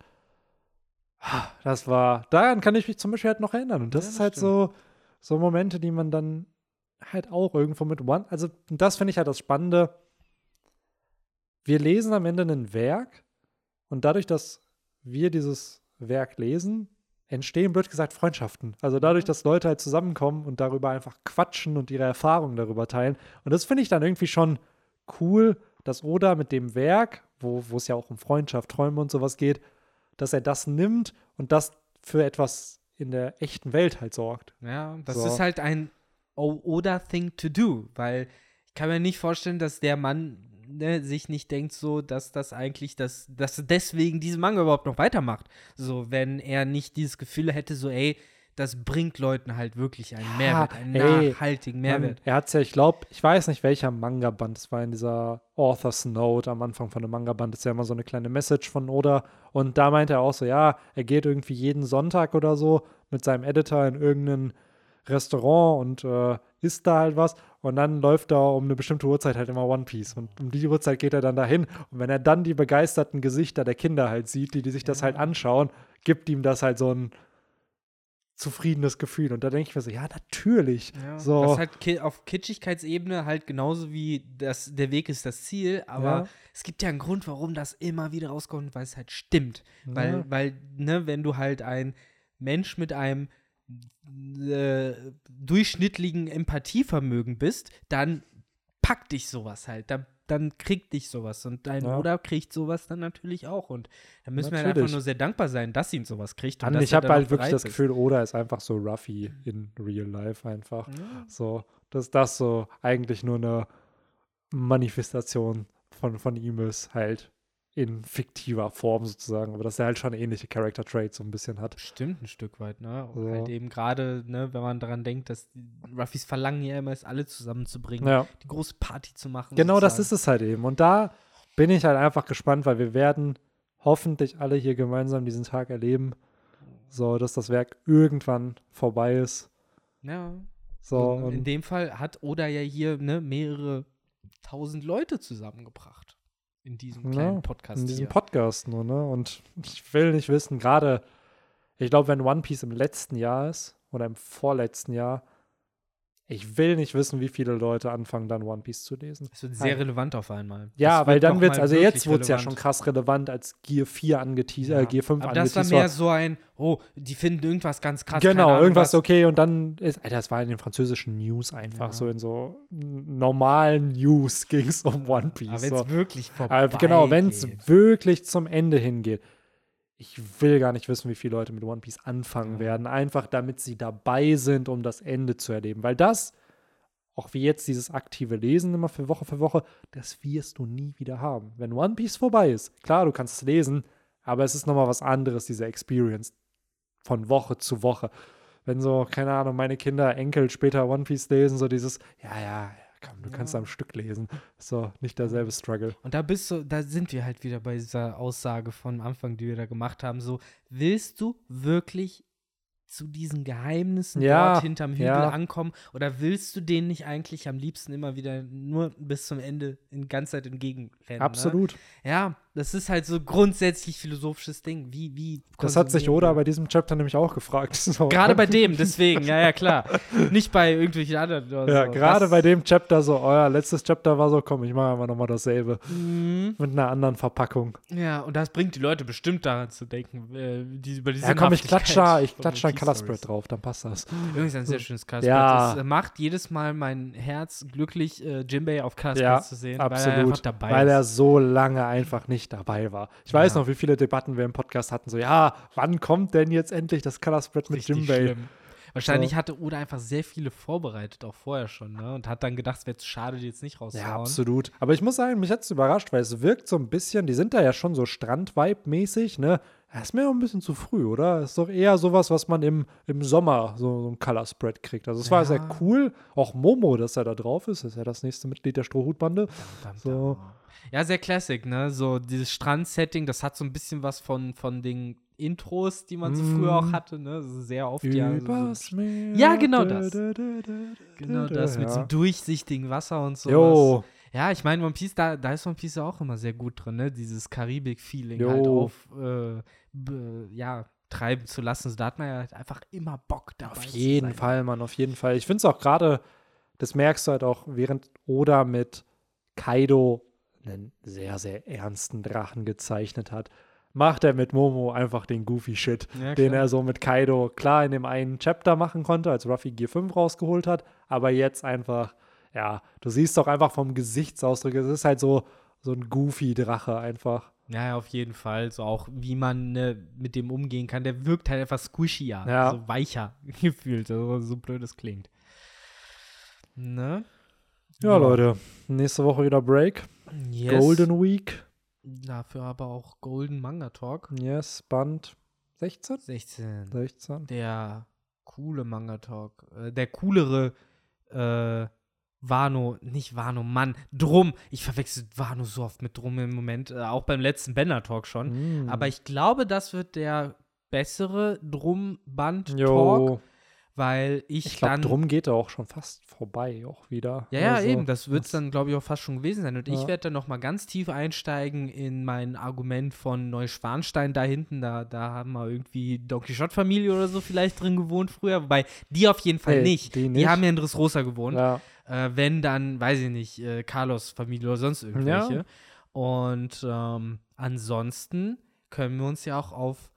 das war, daran kann ich mich zum Beispiel halt noch erinnern. Und das Ja, ist das halt stimmt. so, so Momente, die man dann halt auch irgendwo mit One, also das finde ich halt das Spannende. Wir lesen am Ende ein Werk und dadurch, dass wir dieses Werk lesen, entstehen, blöd gesagt, Freundschaften. Also dadurch, dass Leute halt zusammenkommen und darüber einfach quatschen und ihre Erfahrungen darüber teilen. Und das finde ich dann irgendwie schon cool, dass Oda mit dem Werk, wo, wo es ja auch um Freundschaft, Träume und sowas geht, dass er das nimmt und das für etwas in der echten Welt halt sorgt. Ja, das So. ist halt ein Oda-Thing to do, weil ich kann mir nicht vorstellen, dass der Mann ne, sich nicht denkt so, dass das eigentlich, dass, dass deswegen diese Manga überhaupt noch weitermacht. So, wenn er nicht dieses Gefühl hätte, so, ey, das bringt Leuten halt wirklich einen Mehrwert, einen ey, nachhaltigen Man, Mehrwert. er hat es ja, ich glaube, ich weiß nicht, welcher Manga-Band es war in dieser Author's Note am Anfang von einem Manga-Band. ist ja immer so eine kleine Message von Oda. Und da meinte er auch so, ja, er geht irgendwie jeden Sonntag oder so mit seinem Editor in irgendein Restaurant und äh, isst da halt was. Und dann läuft da um eine bestimmte Uhrzeit halt immer One Piece. Und um die Uhrzeit geht er dann dahin. Und wenn er dann die begeisterten Gesichter der Kinder halt sieht, die, die sich das halt anschauen, gibt ihm das halt so ein zufriedenes Gefühl. Und da denke ich mir so, ja, natürlich. Ja, so. Das ist halt ki auf Kitschigkeitsebene halt genauso wie das, der Weg ist das Ziel, aber Ja. es gibt ja einen Grund, warum das immer wieder rauskommt, weil es halt stimmt. Weil, Ja. weil, ne, wenn du halt ein Mensch mit einem äh, durchschnittlichen Empathievermögen bist, dann packt dich sowas halt. Dann, dann kriegt dich sowas. Und dein Ja. Bruder kriegt sowas dann natürlich auch. Und da müssen wir halt einfach Natürlich. nur sehr dankbar sein, dass ihn sowas kriegt. Und ich habe halt wirklich das. Gefühl, Oda ist einfach so Ruffy in real life einfach. Ja. So, dass das so eigentlich nur eine Manifestation von, von ihm ist, halt in fiktiver Form sozusagen, aber dass er halt schon ähnliche Character Traits so ein bisschen hat. Bestimmt ein Stück weit, ne? Und So. halt eben gerade, ne, wenn man daran denkt, dass die Ruffys Verlangen ja immer ist, alle zusammenzubringen, Ja, die große Party zu machen. genau das sozusagen. ist es halt eben. Und da bin ich halt einfach gespannt, weil wir werden hoffentlich alle hier gemeinsam diesen Tag erleben, so dass das Werk irgendwann vorbei ist. Ja. So, und in dem Fall hat Oda ja hier ne, mehrere tausend Leute zusammengebracht. In diesem kleinen Ja, Podcast in diesem hier. Podcast nur, ne? Und ich will nicht wissen, gerade, ich glaube, wenn One Piece im letzten Jahr ist oder im vorletzten Jahr, ich will nicht wissen, wie viele Leute anfangen, dann One Piece zu lesen. Es wird sehr relevant auf einmal. Ja, Das weil wird dann noch wird es, mal also jetzt wurde es ja schon krass relevant, als Gear 4 angeteasert, Ja. äh, Gear 5 Aber das war mehr so ein, oh, die finden irgendwas ganz krass. Genau, Ahnung irgendwas was. okay und dann ist, Alter, das war in den französischen News einfach, Ja. so in so normalen News ging es um One Piece. Aber wenn so. es wirklich vorbei Aber genau, wenn es wirklich zum Ende hingeht. Ich will gar nicht wissen, wie viele Leute mit One Piece anfangen Ja. werden, einfach damit sie dabei sind, um das Ende zu erleben. Weil das, auch wie jetzt dieses aktive Lesen immer für Woche für Woche, das wirst du nie wieder haben. Wenn One Piece vorbei ist, klar, du kannst es lesen, aber es ist nochmal was anderes, diese Experience von Woche zu Woche. Wenn so, keine Ahnung, meine Kinder, Enkel später One Piece lesen, so dieses, ja, ja, komm, du ja. kannst am Stück lesen. So, nicht derselbe Struggle. Und da bist du, da sind wir halt wieder bei dieser Aussage von Anfang, die wir da gemacht haben. So, willst du wirklich zu diesen Geheimnissen ja, dort hinterm Hügel ja. ankommen? Oder willst du denen nicht eigentlich am liebsten immer wieder nur bis zum Ende in ganzer Zeit entgegenrennen? Ne? Absolut. Ne? Ja, das ist halt so grundsätzlich philosophisches Ding. Wie, wie das hat sich Oda bei diesem Chapter nämlich auch gefragt. [LAUGHS] So. Gerade bei dem, deswegen, ja, ja, klar. Nicht bei irgendwelchen anderen. ja, so. gerade bei dem Chapter so, euer oh letztes Chapter war so, komm, ich mache einfach nochmal dasselbe. Mhm. Mit einer anderen Verpackung. Ja, und das bringt die Leute bestimmt daran zu denken, äh, die, über diese Ja, komm, ich klatsche, ich klatsche ein Color Spread drauf, dann passt das. Übrigens ein sehr schönes Color Spread. Ja. Das äh, macht jedes Mal mein Herz glücklich, äh, Jimbei auf Color Spread ja, zu sehen, absolut, weil er einfach dabei weil er so lange einfach nicht dabei war. Ich weiß ja. noch, wie viele Debatten wir im Podcast hatten, so, ja, wann kommt denn jetzt endlich das Color Spread mit Jimbei? Wahrscheinlich so. hatte Oda einfach sehr viele vorbereitet, auch vorher schon, ne? Und hat dann gedacht, es wäre zu schade, die jetzt nicht rauszuhauen. Ja, absolut. Aber ich muss sagen, mich hat es überrascht, weil es wirkt so ein bisschen, die sind da ja schon so Strand-Vibe-mäßig, ne? Das ist mir auch ein bisschen zu früh, oder? Das ist doch eher sowas, was man im, im Sommer so, so ein Color Spread kriegt. Also es ja. war sehr cool. Auch Momo, dass er da drauf ist, das ist ja das nächste Mitglied der Strohhutbande. So. Ja, sehr classic, ne? So dieses Strand-Setting, das hat so ein bisschen was von, von den Intros, die man so früher auch mhm. hatte, ne? Sehr oft ja. So, ja, genau das. genau das mit ja. so durchsichtigen Wasser und so. Jo. Ja, ich meine, One Piece, da, da ist One Piece auch immer sehr gut drin, ne? Dieses Karibik-Feeling halt auf, äh, ja, treiben zu lassen. So, da hat man ja halt einfach immer Bock dabei. Auf jeden Fall, Mann, auf jeden Fall. Ich finde es auch gerade, das merkst du halt auch, während Oda mit Kaido einen sehr, sehr ernsten Drachen gezeichnet hat, macht er mit Momo einfach den goofy Shit, ja, den er so mit Kaido klar in dem einen Chapter machen konnte, als Ruffy Gear 5 rausgeholt hat, aber jetzt einfach, ja, du siehst doch einfach vom Gesichtsausdruck, es ist halt so, so ein goofy Drache einfach. Ja, auf jeden Fall. So auch, wie man ne, mit dem umgehen kann. Der wirkt halt etwas squishier, ja. so weicher [LAUGHS] gefühlt, so, so blöd es klingt. Ne? Ja, ja, Leute, nächste Woche wieder Break. Yes. Golden Week. Dafür aber auch Golden Manga Talk. Yes, Band 16? 16. 16. Der coole Manga Talk. Äh, der coolere äh, Wano, nicht Wano, Mann, Drum. Ich verwechsel Wano so oft mit Drum im Moment, äh, auch beim letzten Banner Talk schon. Mm. Aber ich glaube, das wird der bessere Drum-Band-Talk weil ich, ich glaub, dann. Drum geht er auch schon fast vorbei, auch wieder. Ja, also, ja, eben. Das wird es dann, glaube ich, auch fast schon gewesen sein. Und ja. ich werde dann nochmal ganz tief einsteigen in mein Argument von Neuschwanstein da hinten. Da, da haben wir irgendwie Don Quixote-Familie oder so vielleicht drin gewohnt früher. Wobei die auf jeden Fall hey, nicht. Die, nicht. die haben ja in Dressrosa gewohnt. Ja. Äh, wenn dann, weiß ich nicht, äh, Carlos-Familie oder sonst irgendwelche. Ja. Und ähm, ansonsten können wir uns ja auch auf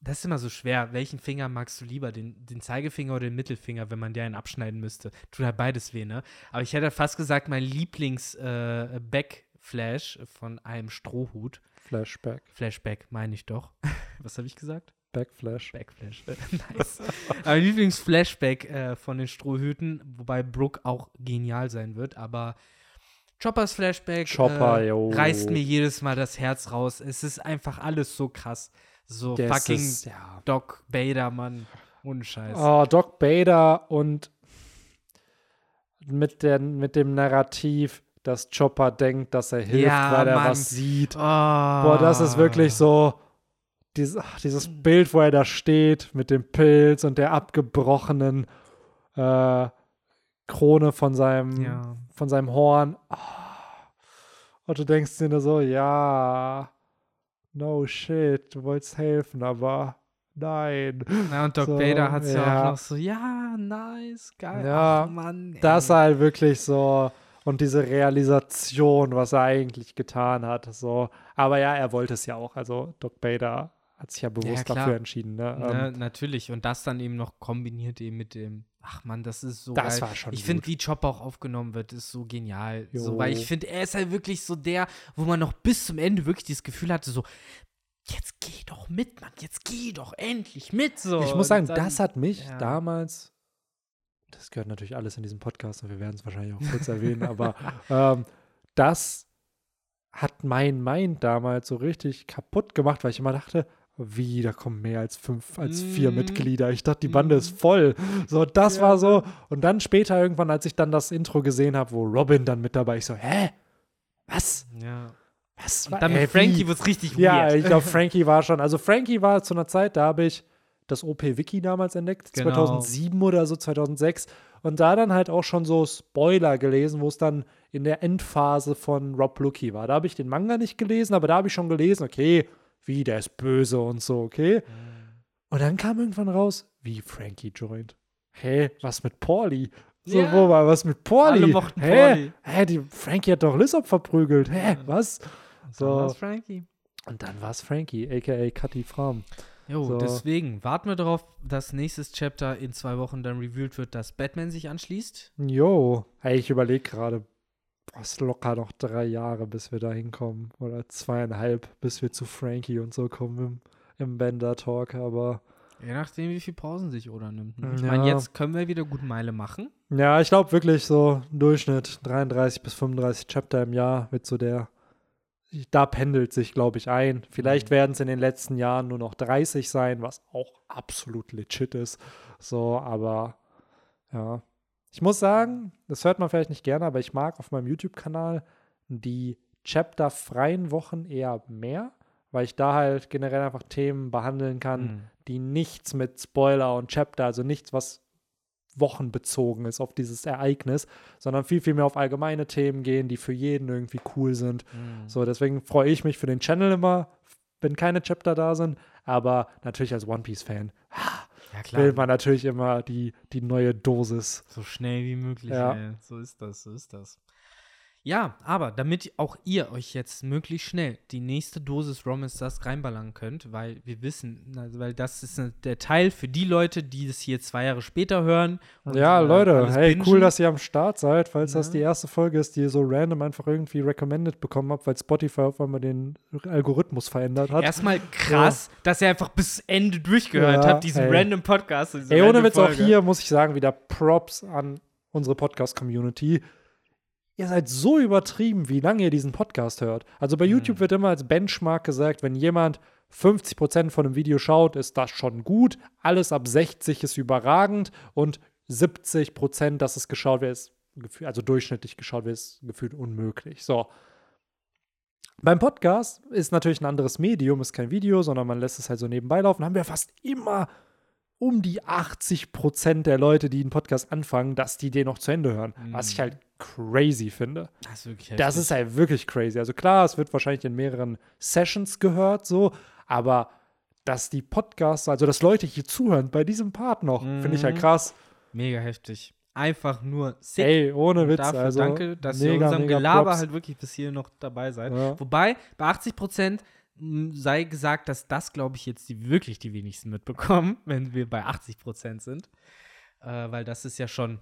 das ist immer so schwer. Welchen Finger magst du lieber? Den, den Zeigefinger oder den Mittelfinger, wenn man dir einen abschneiden müsste? Tut halt beides weh, ne? Aber ich hätte fast gesagt, mein Lieblings-Backflash äh, von einem Strohhut. Flashback. Flashback, meine ich doch. [LAUGHS] Was habe ich gesagt? Backflash. Backflash. [LAUGHS] nice. mein Lieblings-Flashback äh, von den Strohhüten, wobei Brooke auch genial sein wird, aber. Choppers Flashback Chopper, äh, reißt mir jedes Mal das Herz raus. Es ist einfach alles so krass. So das fucking ist, ja. Doc Bader, Mann. Ohne Scheiß. Oh, Doc Bader und mit, der, mit dem Narrativ, dass Chopper denkt, dass er hilft, ja, weil er Mann. was sieht. Oh. Boah, das ist wirklich so dieses, dieses Bild, wo er da steht mit dem Pilz und der abgebrochenen äh, Krone von seinem, ja. von seinem Horn. Oh. Und du denkst dir nur so, ja, no shit, du wolltest helfen, aber nein. Ja, und Doc so, Vader hat es ja. ja. auch noch so, ja, nice, geil. Ja, Ach, Mann. Ey. Das halt wirklich so. Und diese Realisation, was er eigentlich getan hat. So. Aber ja, er wollte es ja auch. Also Doc Bader hat sich ja bewusst ja, dafür entschieden. Ne? ne? natürlich. Und das dann eben noch kombiniert eben mit dem Ach man, das ist so Das geil. war schon Ich finde, wie Chop auch aufgenommen wird, ist so genial. So, weil ich finde, er ist halt wirklich so der, wo man noch bis zum Ende wirklich dieses Gefühl hatte, so, jetzt geh doch mit, Mann, jetzt geh doch endlich mit. So. Ich muss sagen, dann, das hat mich ja. damals das gehört natürlich alles in diesem Podcast und wir werden es wahrscheinlich auch kurz erwähnen, aber [LAUGHS] ähm, das hat mein Mind damals so richtig kaputt gemacht, weil ich immer dachte, wie, da kommen mehr als fünf, als vier Mhm. Mitglieder. Ich dachte, die Bande Mhm. ist voll. So, das Ja. war so. Und dann später irgendwann, als ich dann das Intro gesehen habe, wo Robin dann mit dabei, ich so, hä? Was? Ja. Was? Und dann Ey, mit Frankie wird es richtig Ja, weird. ich glaube, [LAUGHS] Frankie war schon. Also, Frankie war zu einer Zeit, da habe ich das OP-Wiki damals entdeckt, Genau. 2007 oder so, 2006. Und da dann halt auch schon so Spoiler gelesen, wo es dann in der Endphase von Rob Lucky war. Da habe ich den Manga nicht gelesen, aber da habe ich schon gelesen, okay, wie, der ist böse und so, okay. Und dann kam irgendwann raus, wie Frankie joint. Hä, was mit Pauli? So, Ja. wo war was mit Pauli? Alle mochten Hä? Pauli. Hä, die Frankie hat doch Lissop verprügelt. Hä, was? So. So. war's Frankie. Und dann war es Frankie, aka Cutty Fram. Jo, So. deswegen warten wir darauf, dass nächstes Chapter in zwei Wochen dann revealed wird, dass Batman sich anschließt. Jo, hey, ich überlege gerade, es locker noch drei Jahre, bis wir da hinkommen. Oder zweieinhalb, bis wir zu Frankie und so kommen im, im Bender-Talk. Aber Je nachdem, wie viel Pausen sich Oda nimmt. ne? Ich Ja. meine, jetzt können wir wieder gut Meile machen. ja, ich glaube wirklich so Durchschnitt 33 bis 35 Chapter im Jahr wird so der. Da pendelt sich, glaube ich, ein. Vielleicht Mhm. werden es in den letzten Jahren nur noch 30 sein, was auch absolut legit ist. So, aber ja. Ich muss sagen, das hört man vielleicht nicht gerne, aber ich mag auf meinem YouTube-Kanal die Chapter-freien Wochen eher mehr, weil ich da halt generell einfach Themen behandeln kann, Mhm. die nichts mit Spoiler und Chapter, also nichts, was wochenbezogen ist auf dieses Ereignis, sondern viel, viel mehr auf allgemeine Themen gehen, die für jeden irgendwie cool sind. Mhm. So, deswegen freue ich mich für den Channel immer, wenn keine Chapter da sind, aber natürlich als One Piece-Fan Ja, klar. will man natürlich immer die, die neue Dosis. So schnell wie möglich. Ja. Ey. So ist das, so ist das. Ja, aber damit auch ihr euch jetzt möglichst schnell die nächste Dosis Dust reinballern könnt, weil wir wissen, also weil das ist ne- der Teil für die Leute, die das hier zwei Jahre später hören. ja, äh, Leute, hey, bingen. cool, dass ihr am Start seid, falls das Ja. die erste Folge ist, die ihr so random einfach irgendwie recommended bekommen habt, weil Spotify auf einmal den Algorithmus verändert hat. Erstmal [LAUGHS] krass, dass ihr einfach bis Ende durchgehört Ja, habt, diesen ey. random Podcast. Ey, ohne Witz auch hier muss ich sagen, wieder Props an unsere Podcast-Community. Ihr seid so übertrieben, wie lange ihr diesen Podcast hört. Also bei YouTube wird immer als Benchmark gesagt, wenn jemand 50% von einem Video schaut, ist das schon gut. Alles ab 60 ist überragend und 70%, dass es geschaut wird, ist also durchschnittlich geschaut wird, ist gefühlt unmöglich. So. Beim Podcast ist natürlich ein anderes Medium, ist kein Video, sondern man lässt es halt so nebenbei laufen. Haben wir fast immer um die 80 Prozent der Leute, die einen Podcast anfangen, dass die den noch zu Ende hören. Was ich Mhm. halt crazy finde. Das ist wirklich Das ist halt wirklich crazy. Also klar, es wird wahrscheinlich in mehreren Sessions gehört, so, aber dass die Podcasts, also dass Leute hier zuhören bei diesem Part noch, finde ich halt Mhm. krass. mega heftig. Einfach nur sick. Ey, ohne Und Witz. dafür also, danke, dass ihr mega, unserem mega Gelaber Props. halt wirklich bis hier noch dabei seid. Ja. Wobei, bei 80 Prozent sei gesagt, dass das, glaube ich, jetzt die, wirklich die wenigsten mitbekommen, [LAUGHS] wenn wir bei 80 Prozent sind. Äh, weil das ist ja schon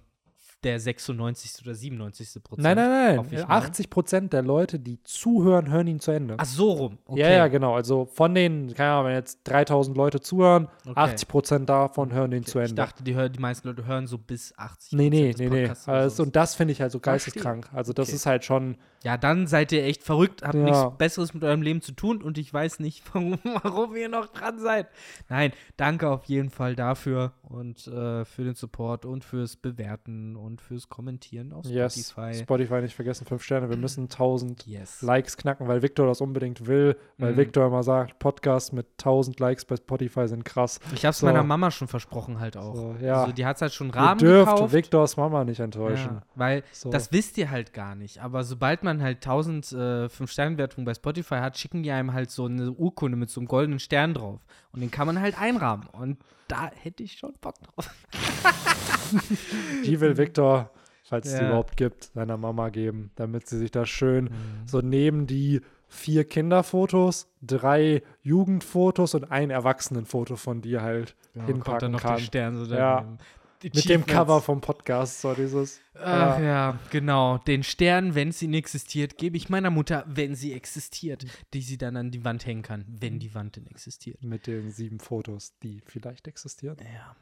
der 96. oder 97. Prozent. Nein, nein, nein. mal. 80 Prozent der Leute, die zuhören, hören ihn zu Ende. Ach, so rum. Okay. Ja, ja, genau. Also von den, keine Ahnung, wenn jetzt 3000 Leute zuhören, Okay. 80 Prozent davon hören den Okay. zu Ende. Ich dachte, die, die meisten Leute hören so bis 80 nee, nee, nee, nee. Also, so. und das finde ich halt so geisteskrank. Also das ist halt schon, Ja, dann seid ihr echt verrückt, habt Ja. nichts Besseres mit eurem Leben zu tun und ich weiß nicht, [LAUGHS] warum, warum ihr noch dran seid. Nein, danke auf jeden Fall dafür und äh, für den Support und fürs Bewerten und fürs Kommentieren auf yes, Spotify. Spotify nicht vergessen, 5 Sterne. Wir müssen 1000 yes. Likes knacken, weil Victor das unbedingt will, weil Mhm. Victor immer sagt, Podcasts mit 1000 Likes bei Spotify sind krass. Ich hab's So. meiner Mama schon versprochen halt auch. So, ja. Also die hat's halt schon Ihr Rahmen dürft gekauft. Victors Mama nicht enttäuschen. Ja, weil So. das wisst ihr halt gar nicht. Aber sobald man halt 1000 äh, 5-Sterne-Wertungen bei Spotify hat, schicken die einem halt so eine Urkunde mit so einem goldenen Stern drauf. Und den kann man halt einrahmen. Und da hätte ich schon Bock drauf. [LAUGHS] Die will Victor, falls es die Ja. überhaupt gibt, seiner Mama geben, damit sie sich da schön Mhm. so neben die vier Kinderfotos, drei Jugendfotos und ein Erwachsenenfoto von dir halt dann hinpacken noch kann. der Stern so Ja. daneben. Mit dem. Cover vom Podcast, so dieses. Ach ja. ja, genau. Den Stern, wenn sie nicht existiert, gebe ich meiner Mutter, wenn sie existiert, die sie dann an die Wand hängen kann, wenn die Wand denn existiert. Mit den sieben Fotos, die vielleicht existieren. Ja,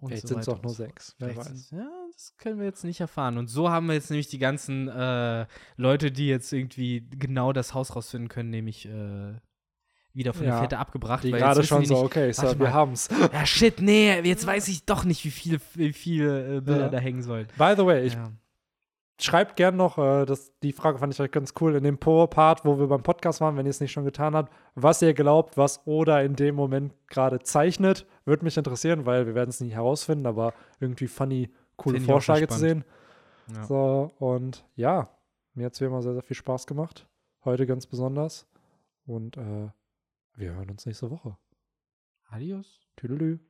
Und Vielleicht so sind es auch nur so sechs. Wer weiß. Ja, das können wir jetzt nicht erfahren. Und so haben wir jetzt nämlich die ganzen äh, Leute, die jetzt irgendwie genau das Haus rausfinden können, nämlich äh, wieder von Ja, der Fährte abgebracht. Die gerade schon so, nicht, okay, Sir, wir mal. haben's. Ja, shit, nee, jetzt weiß ich doch nicht, wie viele wie viele äh, Bilder Ja. da hängen sollen. By the way, ich ja. schreibt gern noch, äh, das, die Frage fand ich euch ganz cool, in dem Po-Part, wo wir beim Podcast waren, wenn ihr es nicht schon getan habt, was ihr glaubt, was Oda in dem Moment gerade zeichnet, würde mich interessieren, weil wir werden es nie herausfinden, aber irgendwie funny, coole Vorschläge zu sehen. Ja. So, und ja, mir hat es wie immer sehr, sehr viel Spaß gemacht. Heute ganz besonders. Und äh, wir hören uns nächste Woche. Adios. Tüdelü.